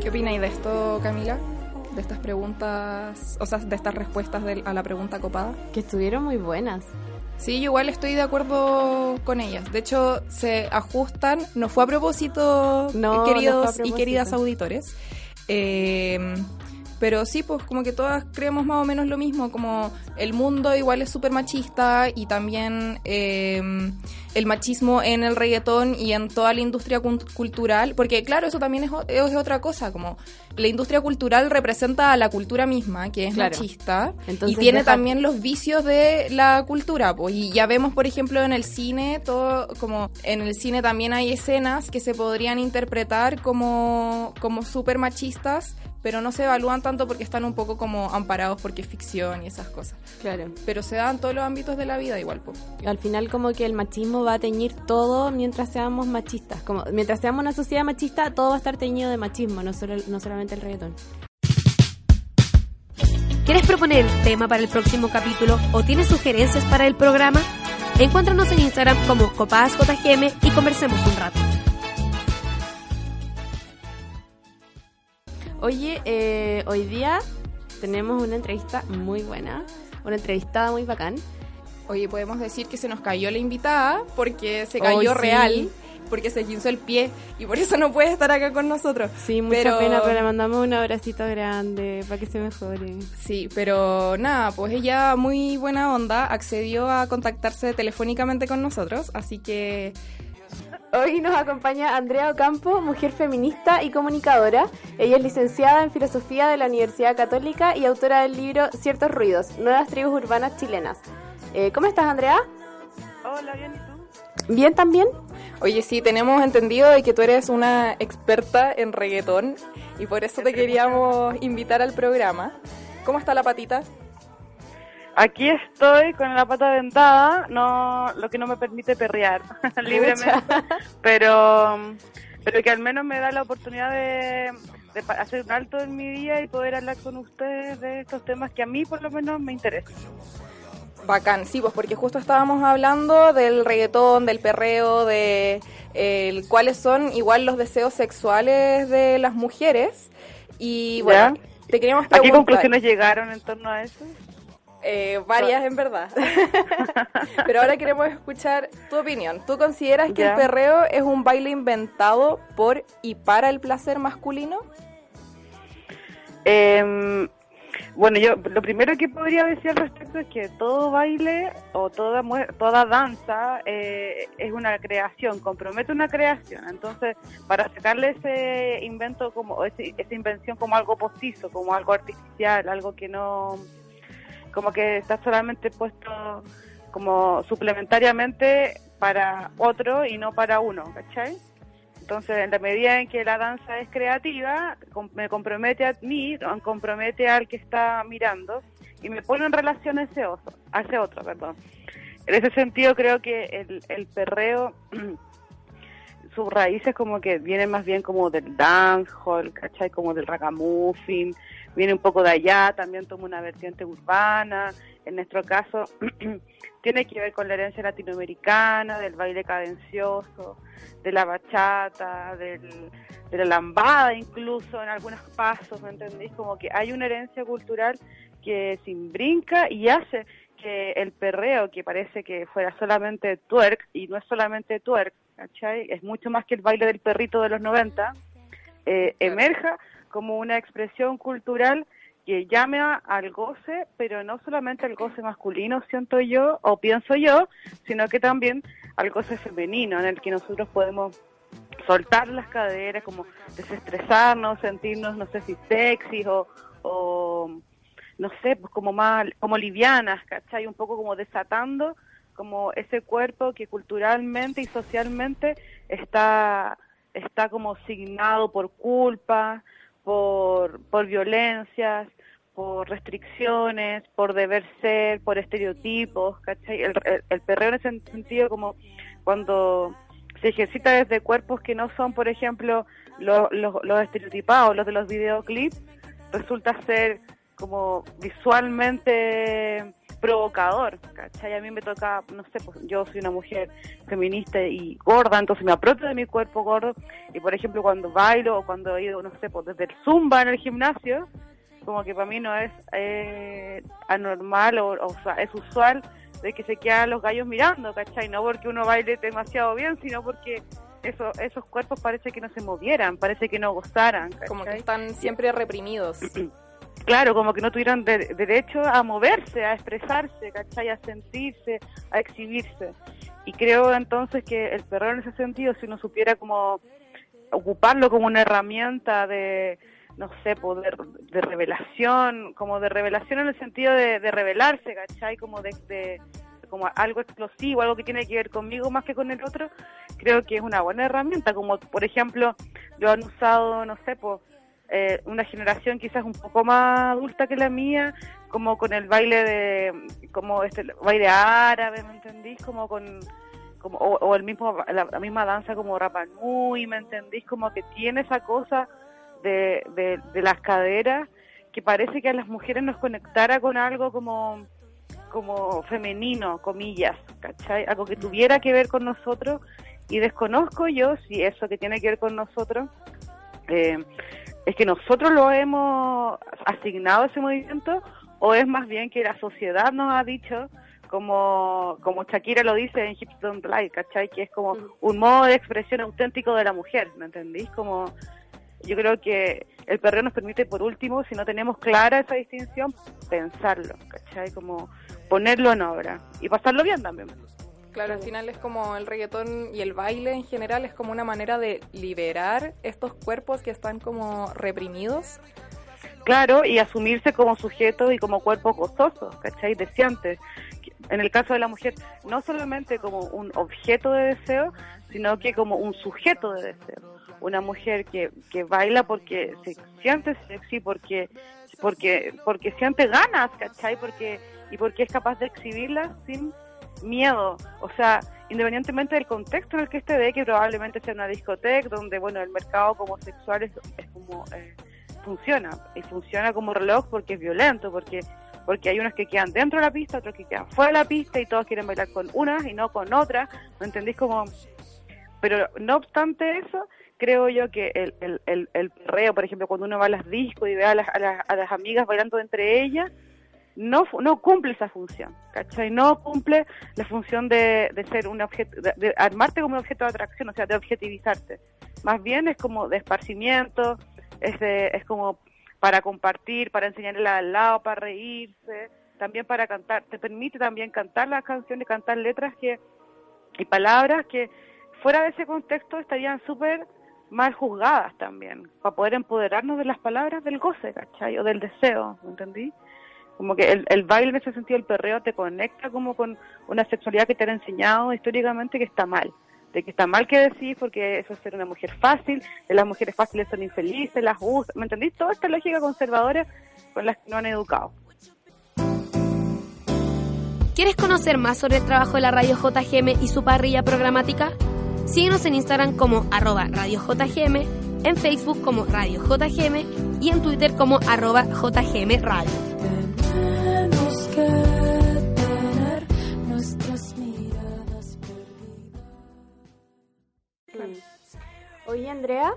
¿Qué opináis de esto, Camila? De estas preguntas, o sea, de estas respuestas de- a la pregunta copada. Que estuvieron muy buenas. Sí, yo igual estoy de acuerdo con ellas. De hecho, se ajustan, no fue a propósito, No, eh, queridos no fue a y queridas auditores. Eh, Pero sí, pues como que todas creemos más o menos lo mismo, como el mundo igual es súper machista y también eh, el machismo en el reggaetón y en toda la industria cultural, porque claro, eso también es, es, otra cosa, como la industria cultural representa a la cultura misma, que es machista, y tiene también los vicios de la cultura, pues, y ya vemos, por ejemplo, en el cine, todo como en el cine también hay escenas que se podrían interpretar como, como súper machistas, pero no se evalúan tanto porque están un poco como amparados porque es ficción y esas cosas. Claro. Pero se dan todos los ámbitos de la vida igual. pues Al final como que el machismo va a teñir todo mientras seamos machistas. Como mientras seamos una sociedad machista, todo va a estar teñido de machismo, no, solo, no solamente el reggaetón. ¿Quieres proponer tema para el próximo capítulo o tienes sugerencias para el programa? Encuéntranos en Instagram como CopazJGM y conversemos un rato. Oye, eh, hoy día tenemos una entrevista muy buena, una entrevistada muy bacán. Oye, podemos decir que se nos cayó la invitada porque se cayó real, porque se quinzó el pie y por eso no puede estar acá con nosotros. Sí, mucha pena, pero le mandamos un abracito grande para que se mejore. Sí, pero nada, pues ella muy buena onda accedió a contactarse telefónicamente con nosotros, así que Hoy nos acompaña Andrea Ocampo, mujer feminista y comunicadora. Ella es licenciada en Filosofía de la Universidad Católica y autora del libro Ciertos Ruidos, Nuevas Tribus Urbanas Chilenas. Eh, ¿Cómo estás, Andrea? Hola, bien, ¿y tú? Bien, también. Oye, sí, tenemos entendido de que tú eres una experta en reggaetón y por eso te queríamos invitar al programa. ¿Cómo está la patita? Aquí estoy con la pata dentada, no, lo que no me permite perrear libremente, pero, pero que al menos me da la oportunidad de, hacer un alto en mi día y poder hablar con ustedes de estos temas que a mí por lo menos me interesan. Bacán, sí, pues porque justo estábamos hablando del reggaetón, del perreo, de cuáles son igual los deseos sexuales de las mujeres. Y bueno, te queríamos preguntar. ¿A qué conclusiones llegaron en torno a eso? Eh, varias en verdad. Pero ahora queremos escuchar tu opinión. ¿Tú consideras que el perreo es un baile inventado por y para el placer masculino? Em, bueno, yo lo primero que podría decir al respecto es que todo baile o toda toda danza eh, es una creación, compromete una creación. Entonces, para sacarle ese invento como esa invención como algo postizo, como algo artificial, algo que no como que está solamente puesto como suplementariamente para otro y no para uno, ¿cachai? Entonces, en la medida en que la danza es creativa, me compromete a mí, compromete al que está mirando y me pone en relación a ese otro, a ese otro perdón. En ese sentido, creo que el, el perreo, sus raíces como que vienen más bien como del dancehall, ¿cachai? Como del ragamuffin, viene un poco de allá, también toma una vertiente urbana, en nuestro caso tiene que ver con la herencia latinoamericana, del baile cadencioso, de la bachata, del, de la lambada incluso en algunos pasos, ¿me entendéis? Como que hay una herencia cultural que se imbrinca y hace que el perreo, que parece que fuera solamente twerk, y no es solamente twerk, ¿cachai? Es mucho más que el baile del perrito de los 90, eh, emerja como una expresión cultural que llame al goce, pero no solamente al goce masculino, siento yo, o pienso yo, sino que también al goce femenino, en el que nosotros podemos soltar las caderas, como desestresarnos, sentirnos, no sé si sexy o, o no sé, pues como más, como livianas, ¿cachai? Un poco como desatando como ese cuerpo que culturalmente y socialmente está, está como signado por culpa, por, por violencias, por restricciones, por deber ser, por estereotipos, ¿cachai? El, el, perreo en ese sentido como cuando se ejercita desde cuerpos que no son, por ejemplo, los, los, los estereotipados, los de los videoclips, resulta ser como visualmente provocador, ¿cachai? A mí me toca, no sé, pues yo soy una mujer feminista y gorda, entonces me apropio de mi cuerpo gordo y por ejemplo cuando bailo o cuando he ido, no sé, pues desde el zumba en el gimnasio, como que para mí no es eh, anormal o, o sea, es usual de que se quedan los gallos mirando, ¿cachai? No porque uno baile demasiado bien, sino porque eso, esos cuerpos parece que no se movieran, parece que no gozaran. Como que están siempre reprimidos. claro, como que no tuvieron derecho a moverse, a expresarse, ¿cachai? A sentirse, a exhibirse. Y creo entonces que el perreo en ese sentido, si uno supiera como ocuparlo como una herramienta de, no sé, poder de revelación, como de revelación en el sentido de, revelarse, ¿cachai? Como de, como algo explosivo, algo que tiene que ver conmigo más que con el otro, creo que es una buena herramienta, como por ejemplo, lo han usado, no sé, pues eh, una generación quizás un poco más adulta que la mía, como con el baile de, como este baile árabe, ¿me entendís? Como con, como, o, el mismo, la, misma danza como Rapa Nui, ¿me entendís? Como que tiene esa cosa de, de, las caderas que parece que a las mujeres nos conectara con algo como como femenino, comillas, ¿cachai? Algo que tuviera que ver con nosotros y desconozco yo si eso que tiene que ver con nosotros eh, es que nosotros lo hemos asignado a ese movimiento o es más bien que la sociedad nos ha dicho como como Shakira lo dice en Hips Don't Lie, ¿cachai? Que es como un modo de expresión auténtico de la mujer, ¿me entendís? Como yo creo que el perreo nos permite, por último, si no tenemos clara esa distinción, pensarlo, ¿cachai? Como ponerlo en obra y pasarlo bien también. Claro, al final es como el reggaetón y el baile en general es como una manera de liberar estos cuerpos que están como reprimidos. Claro, y asumirse como sujeto y como cuerpo gozoso, ¿cachai? Deseante. En el caso de la mujer, no solamente como un objeto de deseo, sino que como un sujeto de deseo. Una mujer que, que baila porque se siente sexy, porque, porque, porque siente ganas, ¿cachai? Porque, y porque es capaz de exhibirlas sin miedo, o sea, independientemente del contexto en el que esté de que probablemente sea una discoteca donde, bueno, el mercado como sexual es, como eh, funciona, y funciona como reloj porque es violento, porque porque hay unos que quedan dentro de la pista, otros que quedan fuera de la pista y todos quieren bailar con unas y no con otras, ¿me entendís? Como... Pero no obstante eso, creo yo que el, el, el, el perreo, por ejemplo, cuando uno va a las discos y ve a las, a las, a las amigas bailando entre ellas, no, no cumple esa función, ¿cachai? No cumple la función de, de ser un objeto, de, armarte como un objeto de atracción, o sea, de objetivizarte. Más bien es como de esparcimiento, es, es como para compartir, para enseñarle al lado, para reírse, también para cantar. Te permite también cantar las canciones, cantar letras que y palabras que fuera de ese contexto estarían súper mal juzgadas también, para poder empoderarnos de las palabras del goce, ¿cachai? O del deseo, ¿entendí? Como que el, baile en ese sentido, el perreo, te conecta como con una sexualidad que te han enseñado históricamente que está mal. De que está mal que decir porque eso es ser una mujer fácil, de las mujeres fáciles son infelices, las gustan, ¿me entendís? Toda esta lógica conservadora con las que no han educado. ¿Quieres conocer más sobre el trabajo de la radio JGM y su parrilla programática? Síguenos en Instagram como arroba radio JGM, en Facebook como radio JGM y en Twitter como arroba JGM Radio. Oye, Andrea,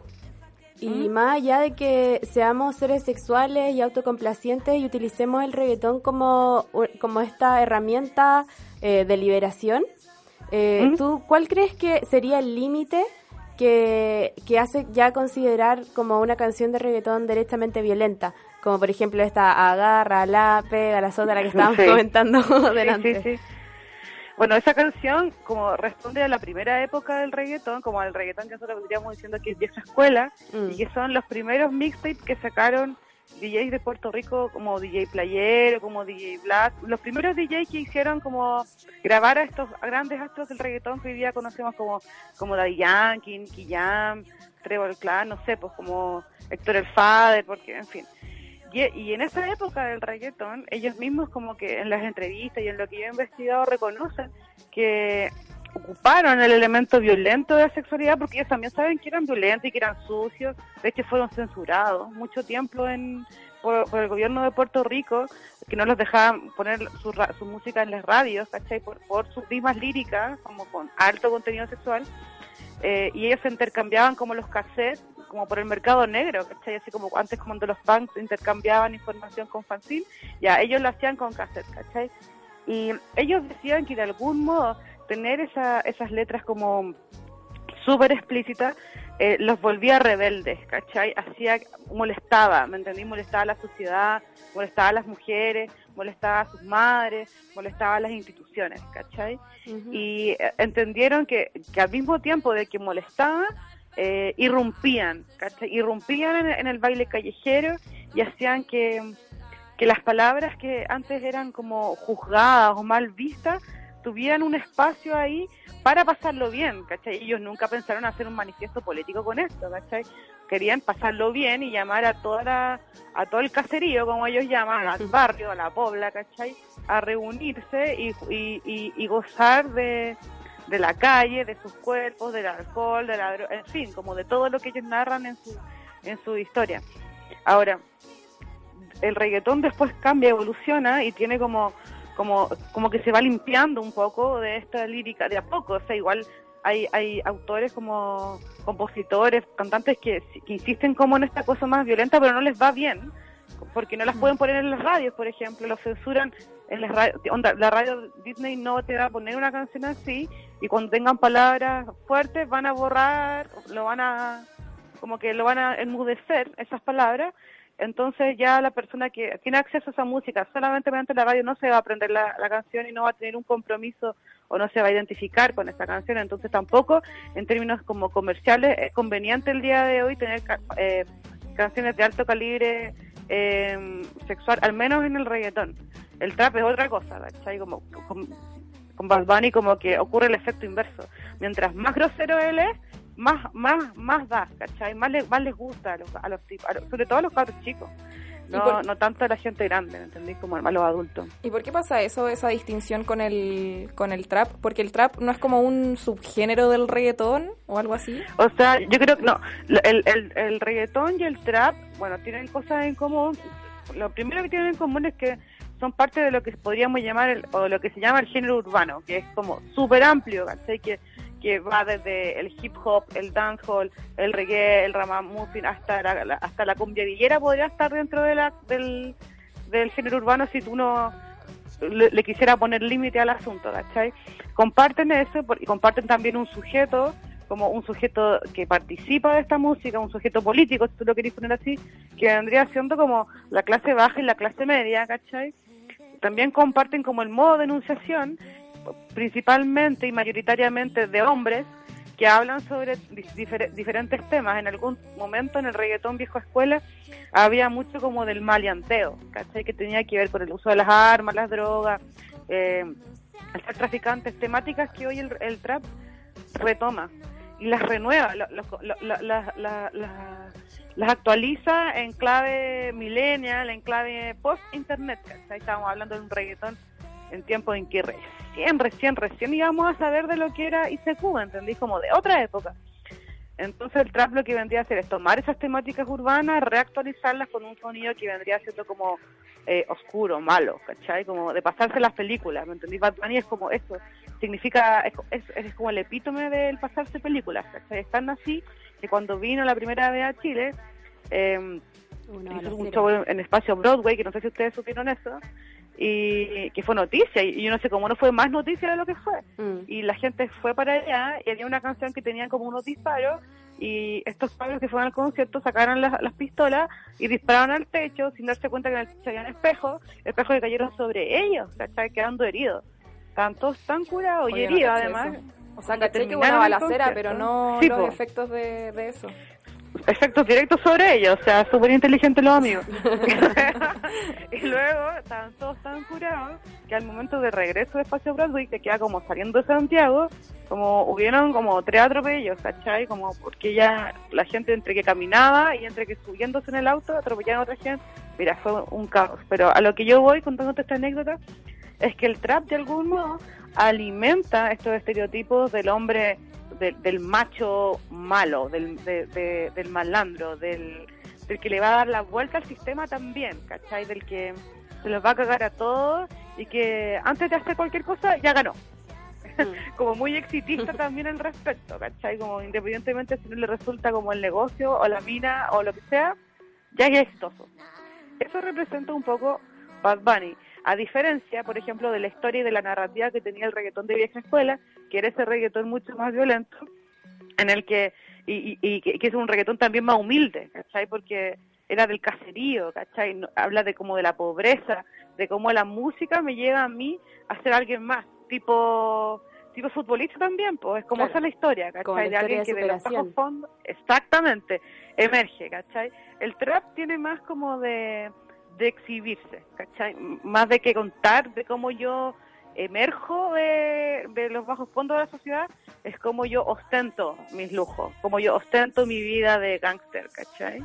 y ¿Mm? más allá de que seamos seres sexuales y autocomplacientes y utilicemos el reggaetón como, como esta herramienta eh, de liberación, eh, ¿Mm? ¿tú cuál crees que sería el límite que, que, hace ya considerar como una canción de reggaetón directamente violenta? Como por ejemplo esta agarra, la, pega, la sota, la que estábamos comentando delante. Sí, sí, bueno, esa canción como responde a la primera época del reggaetón, como al reggaetón que nosotros vendríamos diciendo que es vieja escuela, mm. y que son los primeros mixtapes que sacaron DJs de Puerto Rico como DJ Playero, como DJ Black, los primeros DJs que hicieron como grabar a estos grandes astros del reggaetón que hoy día conocemos como, como Daddy Yankee, Nicky Jam, Trevor Clan, no sé, pues como Héctor El Fader, porque, en fin. Y, en esa época del reggaetón, ellos mismos como que en las entrevistas y en lo que yo he investigado reconocen que ocuparon el elemento violento de la sexualidad porque ellos también saben que eran violentos y que eran sucios, de hecho fueron censurados mucho tiempo en, por, el gobierno de Puerto Rico, que no los dejaban poner su, su música en las radios, ¿cachai? Por, por sus rimas líricas, como con alto contenido sexual, eh, y ellos se intercambiaban como los cassettes como por el mercado negro, ¿cachai? Así como antes cuando los banks intercambiaban información con fanzine, ya ellos lo hacían con cassette, ¿cachai? Y ellos decían que de algún modo tener esa, esas letras como súper explícita, eh, los volvía rebeldes, ¿cachai? Hacía, molestaba, ¿me entendí? Molestaba a la sociedad, molestaba a las mujeres, molestaba a sus madres, molestaba a las instituciones, ¿cachai? Y eh, entendieron que, que al mismo tiempo de que molestaba, eh, irrumpían, ¿cachai? Irrumpían en, el baile callejero y hacían que, que las palabras que antes eran como juzgadas o mal vistas, tuvieran un espacio ahí para pasarlo bien, ¿cachai? Ellos nunca pensaron hacer un manifiesto político con esto, ¿cachai? Querían pasarlo bien y llamar a toda a todo el caserío, como ellos llaman, al barrio, a la pobla, ¿cachai? A reunirse y, y, y, gozar de, de la calle, de sus cuerpos, del alcohol, de la en fin, como de todo lo que ellos narran en su, en su historia. Ahora, el reggaetón después cambia, evoluciona y tiene como como, como que se va limpiando un poco de esta lírica de a poco, o sea, igual hay, hay autores como compositores, cantantes que, que insisten como en esta cosa más violenta, pero no les va bien, porque no las pueden poner en las radios, por ejemplo, lo censuran en las radios, la radio Disney no te va a poner una canción así, y cuando tengan palabras fuertes van a borrar, lo van a, como que lo van a enmudecer esas palabras, entonces ya la persona que tiene acceso a esa música solamente mediante la radio no se va a aprender la, canción y no va a tener un compromiso o no se va a identificar con esa canción. Entonces tampoco en términos como comerciales es conveniente el día de hoy tener eh, canciones de alto calibre eh, sexual, al menos en el reggaetón. El trap es otra cosa, ¿cachai? Como, con, con Bad Bunny como que ocurre el efecto inverso. Mientras más grosero él es, más más más da, ¿cachai? Más, más les gusta a los, a los, sobre todo a los cabros chicos. No, no tanto a la gente grande, ¿me entendís? Como a los adultos. ¿Y por qué pasa eso, esa distinción con el, con el trap? Porque el trap no es como un subgénero del reggaetón o algo así. O sea, yo creo que no. El, el, el reggaetón y el trap, bueno, tienen cosas en común. Lo primero que tienen en común es que son parte de lo que podríamos llamar, el, o lo que se llama el género urbano, que es como súper amplio, ¿cachai? Que que va desde el hip hop, el dancehall, el reggae, el ramamuffin, hasta la, hasta la cumbia villera podría estar dentro de la, del, del género urbano si tú no le, quisiera poner límite al asunto, ¿cachai? Comparten eso y comparten también un sujeto como un sujeto que participa de esta música, un sujeto político, si tú lo querés poner así, que vendría siendo como la clase baja y la clase media, ¿cachai? También comparten como el modo de enunciación principalmente y mayoritariamente de hombres que hablan sobre diferentes temas. En algún momento en el reggaetón viejo escuela había mucho como del maleanteo, ¿cachai? Que tenía que ver con el uso de las armas, las drogas, eh, el ser traficantes, temáticas que hoy el, trap retoma y las renueva, las actualiza en clave millennial, en clave post-internet, ¿cachai? Estábamos hablando de un reggaetón en tiempos en que recién, recién, recién íbamos a saber de lo que era ICQ, ¿entendí? Como de otra época. Entonces el trap lo que vendría a hacer es tomar esas temáticas urbanas, reactualizarlas con un sonido que vendría siendo como eh, oscuro, malo, ¿cachai? Como de pasarse las películas, ¿me entendí? Bad Bunny es como eso, significa, es, es, como el epítome del pasarse películas, ¿cachai? Están así que cuando vino la primera vez a Chile, eh, hizo un show en, en espacio Broadway, que no sé si ustedes supieron eso, y que fue noticia y yo no sé cómo no fue más noticia de lo que fue mm. y la gente fue para allá y había una canción que tenían como unos disparos y estos padres que fueron al concierto sacaron las, pistolas y dispararon al techo sin darse cuenta que en el techo había un espejo espejos que cayeron sobre ellos ¿cachai? quedando heridos estaban todos tan curados y heridos además o sea, caché que una balacera, pero no los efectos de, de eso efectos directos sobre ellos, o sea, súper inteligentes los amigos. y luego estaban todos tan curados que al momento de regreso de Espacio Broadway, que queda como saliendo de Santiago, como hubieron como tres atropellos, ¿cachai? Como porque ya la gente entre que caminaba y entre que subiéndose en el auto atropellaron a otra gente. Mira, fue un caos. Pero a lo que yo voy contándote esta anécdota es que el trap de algún modo alimenta estos estereotipos del hombre del macho malo, del, del malandro, del, del que le va a dar la vuelta al sistema también, ¿cachai? Del que se los va a cagar a todos y que antes de hacer cualquier cosa ya ganó. Mm. como muy exitista también al respecto, ¿cachai? Como independientemente si no le resulta como el negocio o la mina o lo que sea, ya es exitoso. Eso representa un poco Bad Bunny. A diferencia, por ejemplo, de la historia y de la narrativa que tenía el reggaetón de vieja escuela, que era ese reggaetón mucho más violento, en el que, y, y, que es un reggaetón también más humilde, ¿cachai? Porque era del caserío, ¿cachai? habla de como de la pobreza, de cómo la música me lleva a mí a ser alguien más, tipo tipo futbolista también, pues es como esa la historia, ¿cachai? de alguien que de los bajos fondos, exactamente, emerge, ¿cachai? El trap tiene más como de, de exhibirse, ¿cachai? Más de que contar de cómo yo emerjo de, de, los bajos fondos de la sociedad, es como yo ostento mis lujos, como yo ostento mi vida de gángster, ¿cachai?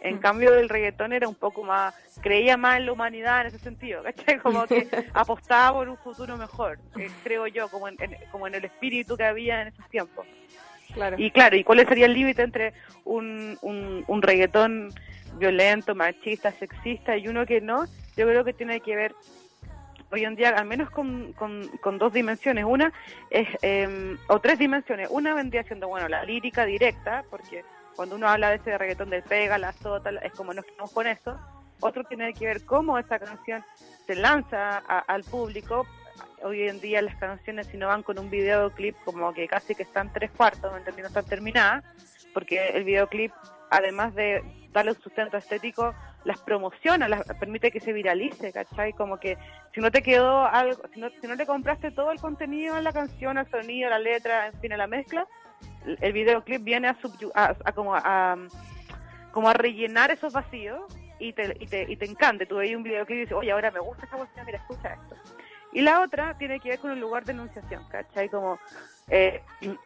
En mm. cambio, el reggaetón era un poco más, creía más en la humanidad en ese sentido, ¿cachai? Como que apostaba por un futuro mejor, eh, creo yo, como en, como en el espíritu que había en esos tiempos. Claro. Y claro, ¿y cuál sería el límite entre un, un, un reggaetón violento, machista, sexista y uno que no? Yo creo que tiene que ver hoy en día, al menos con, con, dos dimensiones. Una es, eh, o tres dimensiones. Una vendría siendo, bueno, la lírica directa, porque cuando uno habla de ese reggaetón del pega, la sota, es como nos quedamos con eso. Otro tiene que ver cómo esa canción se lanza al público. Hoy en día las canciones si no van con un videoclip como que casi que están tres cuartos, ¿me No están terminadas, porque el videoclip, además de darle un sustento estético, las promociona, las permite que se viralice, ¿cachai? Como que si no te quedó algo, si no, si le compraste todo el contenido en la canción, el sonido, la letra, en fin, la mezcla, el videoclip viene a, a, como a, como a rellenar esos vacíos y te, y te, y te encanta. Tú veis un videoclip y dices, oye, ahora me gusta esta cuestión, mira, escucha esto. Y la otra tiene que ver con el lugar de enunciación, ¿cachai? Como eh,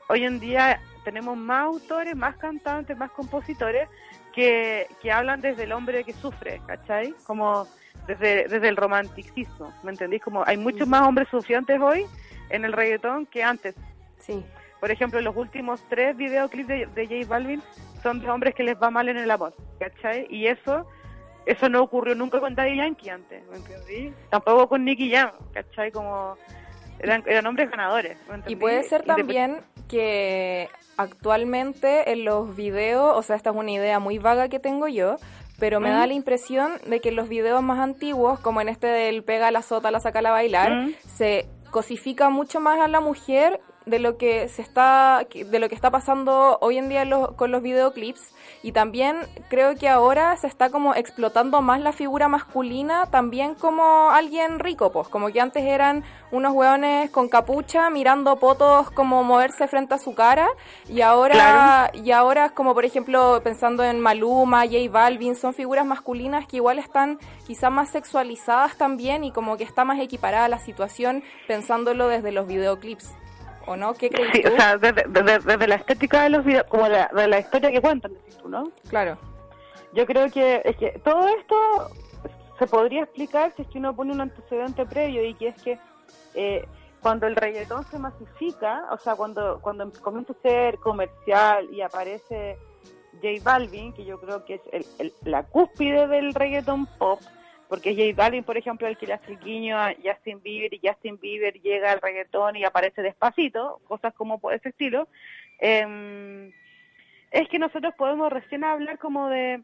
hoy en día tenemos más autores, más cantantes, más compositores que, que hablan desde el hombre que sufre, ¿cachai? Como desde, desde el romanticismo, ¿me entendís? Como hay muchos más hombres sufrientes hoy en el reggaetón que antes. Sí. Por ejemplo, los últimos tres videoclips de, de J Balvin son de hombres que les va mal en el amor, ¿cachai? Y eso eso no ocurrió nunca con Daddy Yankee antes, ¿me entendí? Tampoco con Nicky Jam, ¿cachai? Como eran, eran hombres ganadores. y puede ser también que actualmente en los videos, o sea, esta es una idea muy vaga que tengo yo, pero me da la impresión de que en los videos más antiguos, como en este del pega la sota, la saca a bailar, se cosifica mucho más a la mujer de lo que se está de lo que está pasando hoy en día con los videoclips. Y también creo que ahora se está como explotando más la figura masculina también como alguien rico pues como que antes eran unos hueones con capucha mirando potos como moverse frente a su cara. Y ahora y ahora como por ejemplo pensando en Maluma, J Balvin son figuras masculinas que igual están quizá más sexualizadas también y como que está más equiparada la situación pensándolo desde los videoclips ¿o no? ¿Qué crees sí, o sea, desde, la estética de los videos, como de la historia que cuentan, tú, ¿no? Claro. Yo creo que, es que todo esto se podría explicar si es que uno pone un antecedente previo y que es que eh, cuando el reggaetón se masifica, o sea, cuando, cuando comienza a ser comercial y aparece J Balvin, que yo creo que es el, la cúspide del reggaetón pop, porque J Balvin, por ejemplo, el que le hace a Justin Bieber y Justin Bieber llega al reggaetón y aparece despacito, cosas como por ese estilo, eh, es que nosotros podemos recién hablar como de,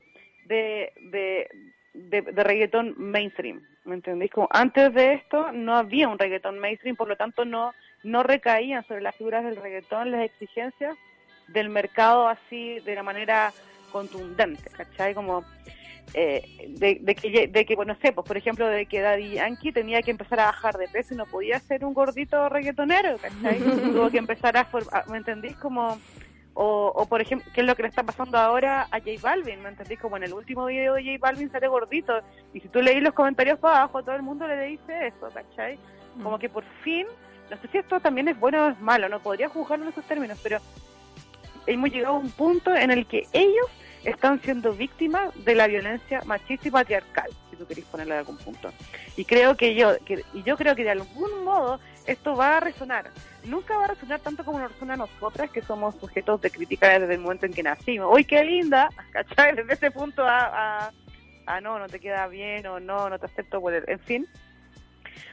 de, de, de, reggaetón mainstream, ¿me entendéis? Como antes de esto no había un reggaetón mainstream, por lo tanto no, no recaían sobre las figuras del reggaetón las exigencias del mercado así de la manera contundente, ¿cachai? Como eh, de, que, de que, bueno, sé, pues por ejemplo, de que Daddy Yankee tenía que empezar a bajar de peso y no podía ser un gordito reggaetonero, ¿cachai? Tuvo que empezar a, ¿me entendís? Como, o, o por ejemplo, ¿qué es lo que le está pasando ahora a J Balvin? ¿Me entendís? Como en el último video de J Balvin sale gordito y si tú leís los comentarios para abajo, todo el mundo le dice eso, ¿cachai? Como que por fin, no sé si esto también es bueno o es malo, no podría juzgarlo en esos términos, pero hemos llegado a un punto en el que ellos están siendo víctimas de la violencia machista y patriarcal, si tú querés ponerlo de algún punto. Y creo que yo, que, y yo creo que de algún modo esto va a resonar. Nunca va a resonar tanto como nos resuena a nosotras, que somos sujetos de crítica desde el momento en que nacimos. ¡Uy, qué linda! ¿Cachai? Desde ese punto a, a, no, no te queda bien, o no, no te acepto, en fin.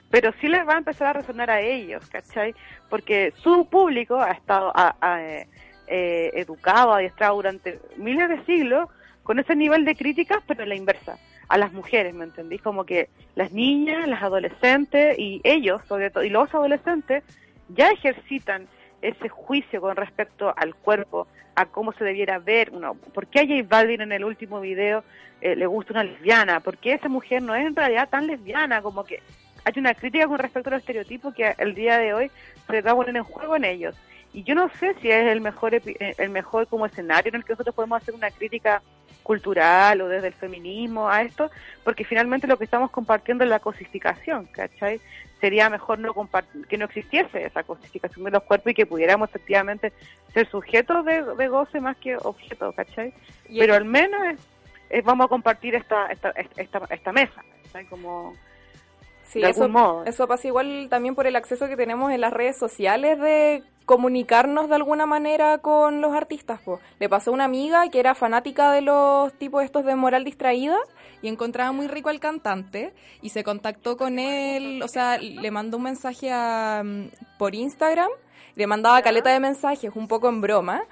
Pero sí les va a empezar a resonar a ellos, ¿cachai? Porque su público ha estado... A, eh, eh, educado, adiestrado durante miles de siglos con ese nivel de críticas, pero en la inversa, a las mujeres, ¿me entendís? Como que las niñas, las adolescentes y ellos, sobre todo, y los adolescentes, ya ejercitan ese juicio con respecto al cuerpo, a cómo se debiera ver, uno, ¿por qué a J Balvin en el último video eh, le gusta una lesbiana? ¿Por qué esa mujer no es en realidad tan lesbiana? Como que hay una crítica con respecto a los estereotipos que el día de hoy se va a poner en juego en ellos. Y yo no sé si es el mejor, eh, el mejor como escenario en el que nosotros podemos hacer una crítica cultural o desde el feminismo a esto, porque finalmente lo que estamos compartiendo es la cosificación, ¿cachai? Sería mejor no que no existiese esa cosificación de los cuerpos y que pudiéramos efectivamente ser sujetos de, goce más que objetos, ¿cachai? Pero al menos es, vamos a compartir esta, esta, esta, esta mesa, ¿cachai? Como Sí, eso, eso pasa igual también por el acceso que tenemos en las redes sociales de comunicarnos de alguna manera con los artistas. Le pasó a una amiga que era fanática de los tipos estos de moral distraída y encontraba muy rico al cantante y se contactó con él, o sea, le mandó un mensaje a, mm, por Instagram le mandaba caleta de mensajes, un poco en broma,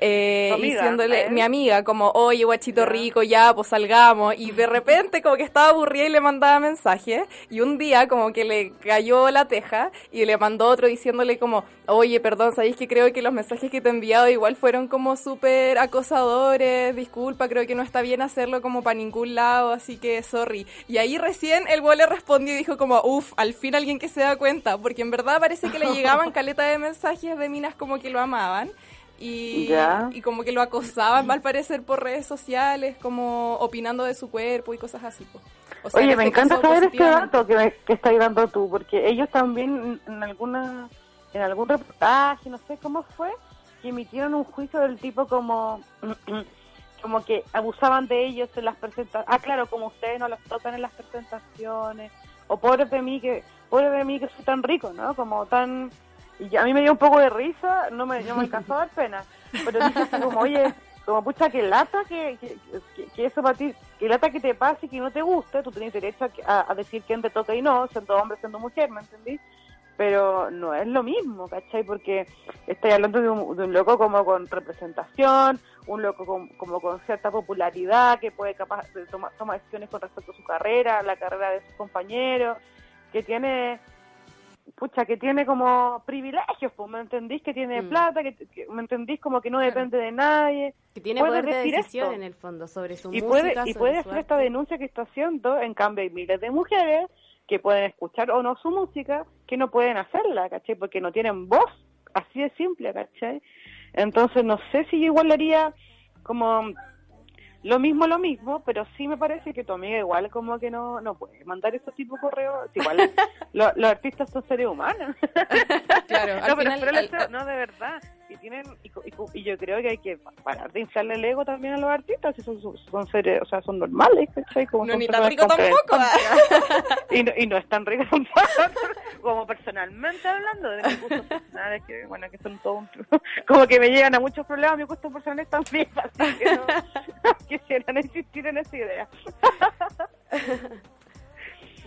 eh, diciéndole, mi amiga, como, oye, guachito rico, ya, pues salgamos. Y de repente, como que estaba aburrida y le mandaba mensajes. Y un día, como que le cayó la teja y le mandó otro diciéndole, como, oye, perdón, sabéis que creo que los mensajes que te he enviado igual fueron como súper acosadores. Disculpa, creo que no está bien hacerlo como para ningún lado, así que sorry. Y ahí recién el güey le respondió y dijo, como, uff, al fin alguien que se da cuenta. Porque en verdad parece que le llegaban caleta de mensajes de minas como que lo amaban y, y como que lo acosaban, al parecer, por redes sociales, como opinando de su cuerpo y cosas así. Oye, me este encanta saber este dato que, me, que estás dando tú, porque ellos también en alguna en algún reportaje, no sé cómo fue, que emitieron un juicio del tipo como como que abusaban de ellos en las presentaciones. Ah, claro, como ustedes no los tocan en las presentaciones. O pobre de mí que pobre de mí que soy tan rico, ¿no? Como tan y a mí me dio un poco de risa, no me, no me alcanzó a dar pena. Pero dije así como, oye, como pucha, que lata que, que, eso para ti, que lata que te pase y que no te guste, tú tienes derecho a, decir quién te toca y no, siendo hombre, siendo mujer, ¿me entendí? Pero no es lo mismo, ¿cachai? Porque estoy hablando de un, loco como con representación, un loco como con cierta popularidad, que puede capaz de tomar toma decisiones con respecto a su carrera, la carrera de sus compañeros, que tiene pucha, que tiene como privilegios, pues, ¿me entendís? Que tiene mm. plata, que, ¿me entendís? Como que no depende de nadie. Que tiene poder de decisión en el fondo sobre su y música, puede, Y puede hacer esta denuncia que está haciendo, en cambio hay miles de mujeres que pueden escuchar o no su música, que no pueden hacerla, ¿cachai? Porque no tienen voz, así de simple, ¿cachai? Entonces no sé si yo igual haría como lo mismo, lo mismo, pero sí me parece que tu amiga igual como que no, no puede mandar esos tipos de correos. Igual los artistas son seres humanos. claro, no, pero, no, de verdad. Y tienen y, yo creo que hay que parar de inflarle el ego también a los artistas. Si son, son seres, o sea, son normales, Como no, ni tan rico tampoco. y, no, y no es tan rico como personalmente hablando de mis gustos personales, que bueno, que son todo un... como que me llegan a muchos problemas mis gustos personales también, así que no quisieran existir en esa idea.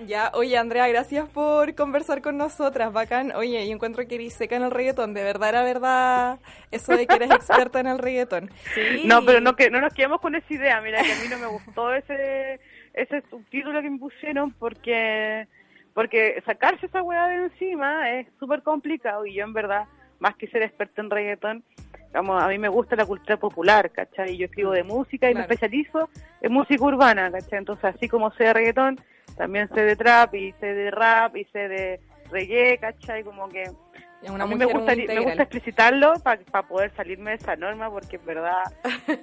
Ya, oye Andrea, gracias por conversar con nosotras, bacán. Oye, yo encuentro que eres seca en el reggaetón, de verdad era verdad eso de que eres experta en el reggaetón. Sí. No, pero no, que, no nos quedemos con esa idea, mira, que a mí no me gustó ese, ese subtítulo que me pusieron porque, porque sacarse esa hueá de encima es súper complicado y yo en verdad, más que ser experta en reggaetón, a mí me gusta la cultura popular, ¿cachai? Yo escribo de música y me especializo en música urbana, ¿cachai? Entonces, así como sé de reggaetón, también sé de trap y sé de rap y sé de reggae, ¿cachai? Como que a mí me gusta, me gusta explicitarlo para poder salirme de esa norma, porque en verdad,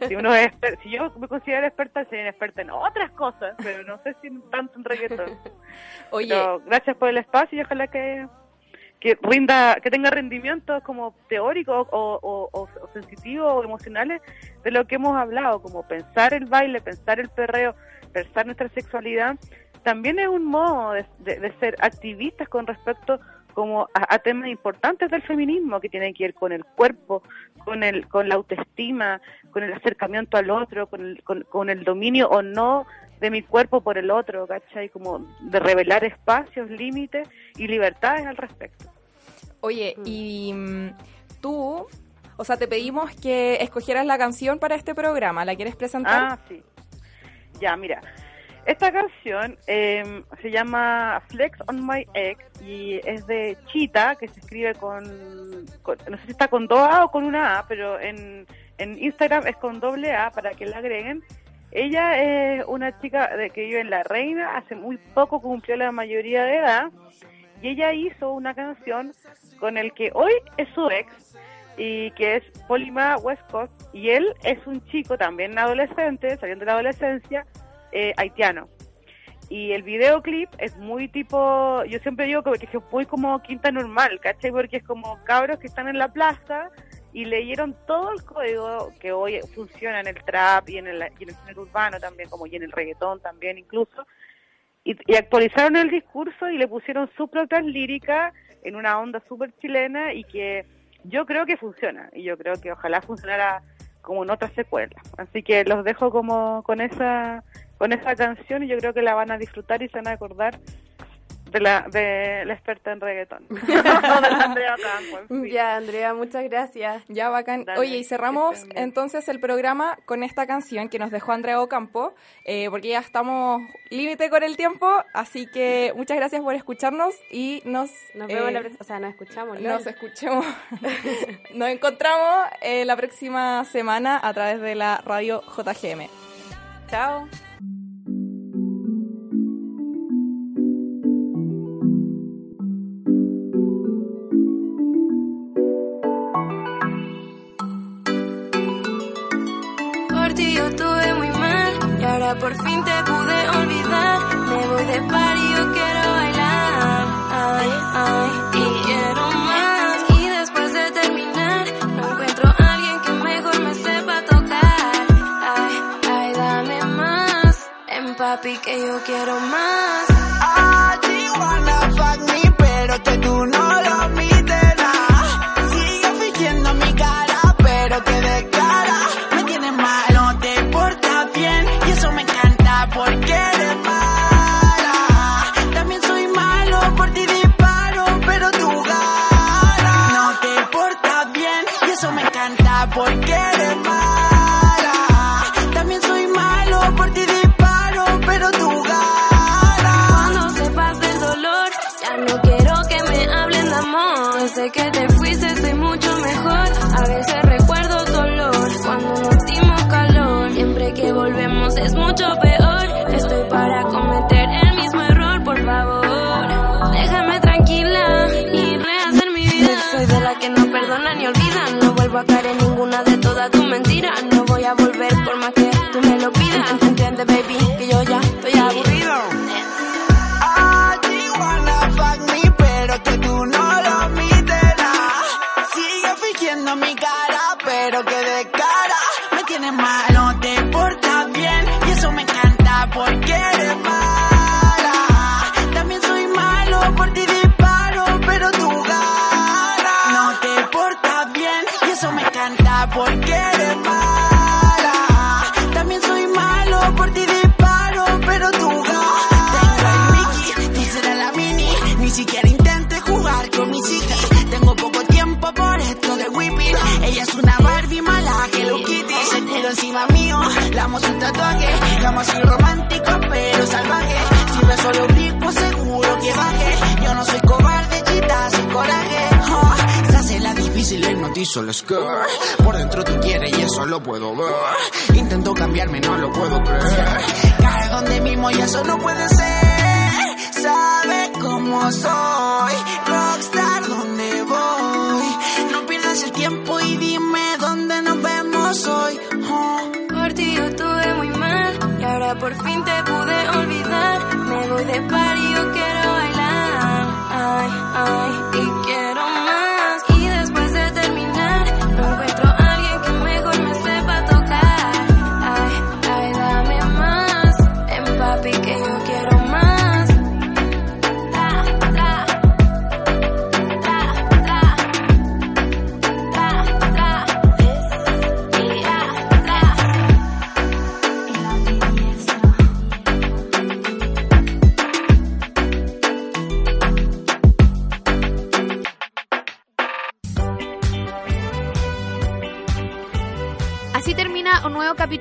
si uno es si yo me considero experta, soy experta en otras cosas, pero no sé si tanto en reggaetón. Oye, gracias por el espacio y ojalá que que rinda, que tenga rendimientos como teóricos o, o, o, sensitivos o emocionales de lo que hemos hablado, como pensar el baile, pensar el perreo, pensar nuestra sexualidad, también es un modo de, ser activistas con respecto como a, temas importantes del feminismo que tienen que ver con el cuerpo, con el con la autoestima, con el acercamiento al otro, con el, con el dominio o no de mi cuerpo por el otro, ¿cachai? Como de revelar espacios, límites y libertades al respecto. Oye, mm. y mm, tú, o sea, te pedimos que escogieras la canción para este programa, ¿la quieres presentar? Ah, sí. Ya, mira. Esta canción eh, se llama Flex on My Ex y es de Chita, que se escribe con, no sé si está con dos A o con una A, pero en, en Instagram es con doble A para que la agreguen. Ella es una chica de, que vive en La Reina, hace muy poco cumplió la mayoría de edad y ella hizo una canción con el que hoy es su ex y que es Polima Westcott y él es un chico también adolescente, saliendo de la adolescencia, eh, haitiano. Y el videoclip es muy tipo, yo siempre digo que es muy como quinta normal, ¿cachai? Porque es como cabros que están en la plaza y leyeron todo el código que hoy funciona en el trap y en el, y en el urbano también, como y en el reggaetón también incluso, y, actualizaron el discurso y le pusieron sus propias líricas en una onda súper chilena y que yo creo que funciona y yo creo que ojalá funcionara como en otras secuelas. Así que los dejo como con esa con esa canción y yo creo que la van a disfrutar y se van a acordar de la de la experta en reggaetón. de la Andrea Campo, en fin. Ya, Andrea, muchas gracias. Ya, bacán. Dale, Oye, y cerramos entonces el programa con esta canción que nos dejó Andrea Ocampo, eh, porque ya estamos límite con el tiempo, así que muchas gracias por escucharnos y nos, Nos vemos eh, la próxima, o sea, nos escuchamos. nos lol. escuchemos, nos encontramos eh, la próxima semana a través de la radio JGM. Chao. Ti yo estuve muy mal y ahora por fin te pude olvidar. Me voy de party, yo quiero bailar. Ay, ay, y quiero más. Y después de terminar, no encuentro a alguien que mejor me sepa tocar. Ay, ay, dame más. En papi que yo quiero más. You wanna fuck me, pero que tú no Llamo así romántico, pero salvaje. Si me solo brinco, seguro que baje. Yo no soy cobarde, chita, sin coraje. Oh, se hace la difícil, el notizo el skirt. Por dentro tú quieres y eso lo puedo ver. Intento cambiarme, no lo puedo creer. Cae donde mismo y eso no puede ser. Sabe cómo soy, rockstar, ¿dónde voy? No pierdas el tiempo por fin te pude olvidar. Me voy de party, yo quiero bailar. Ay, ay,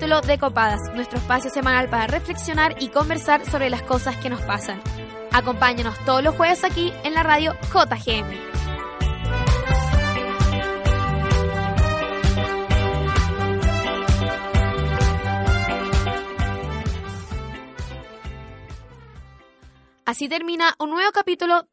de Copadas, nuestro espacio semanal para reflexionar y conversar sobre las cosas que nos pasan. Acompáñanos todos los jueves aquí en la radio JGM. Así termina un nuevo capítulo.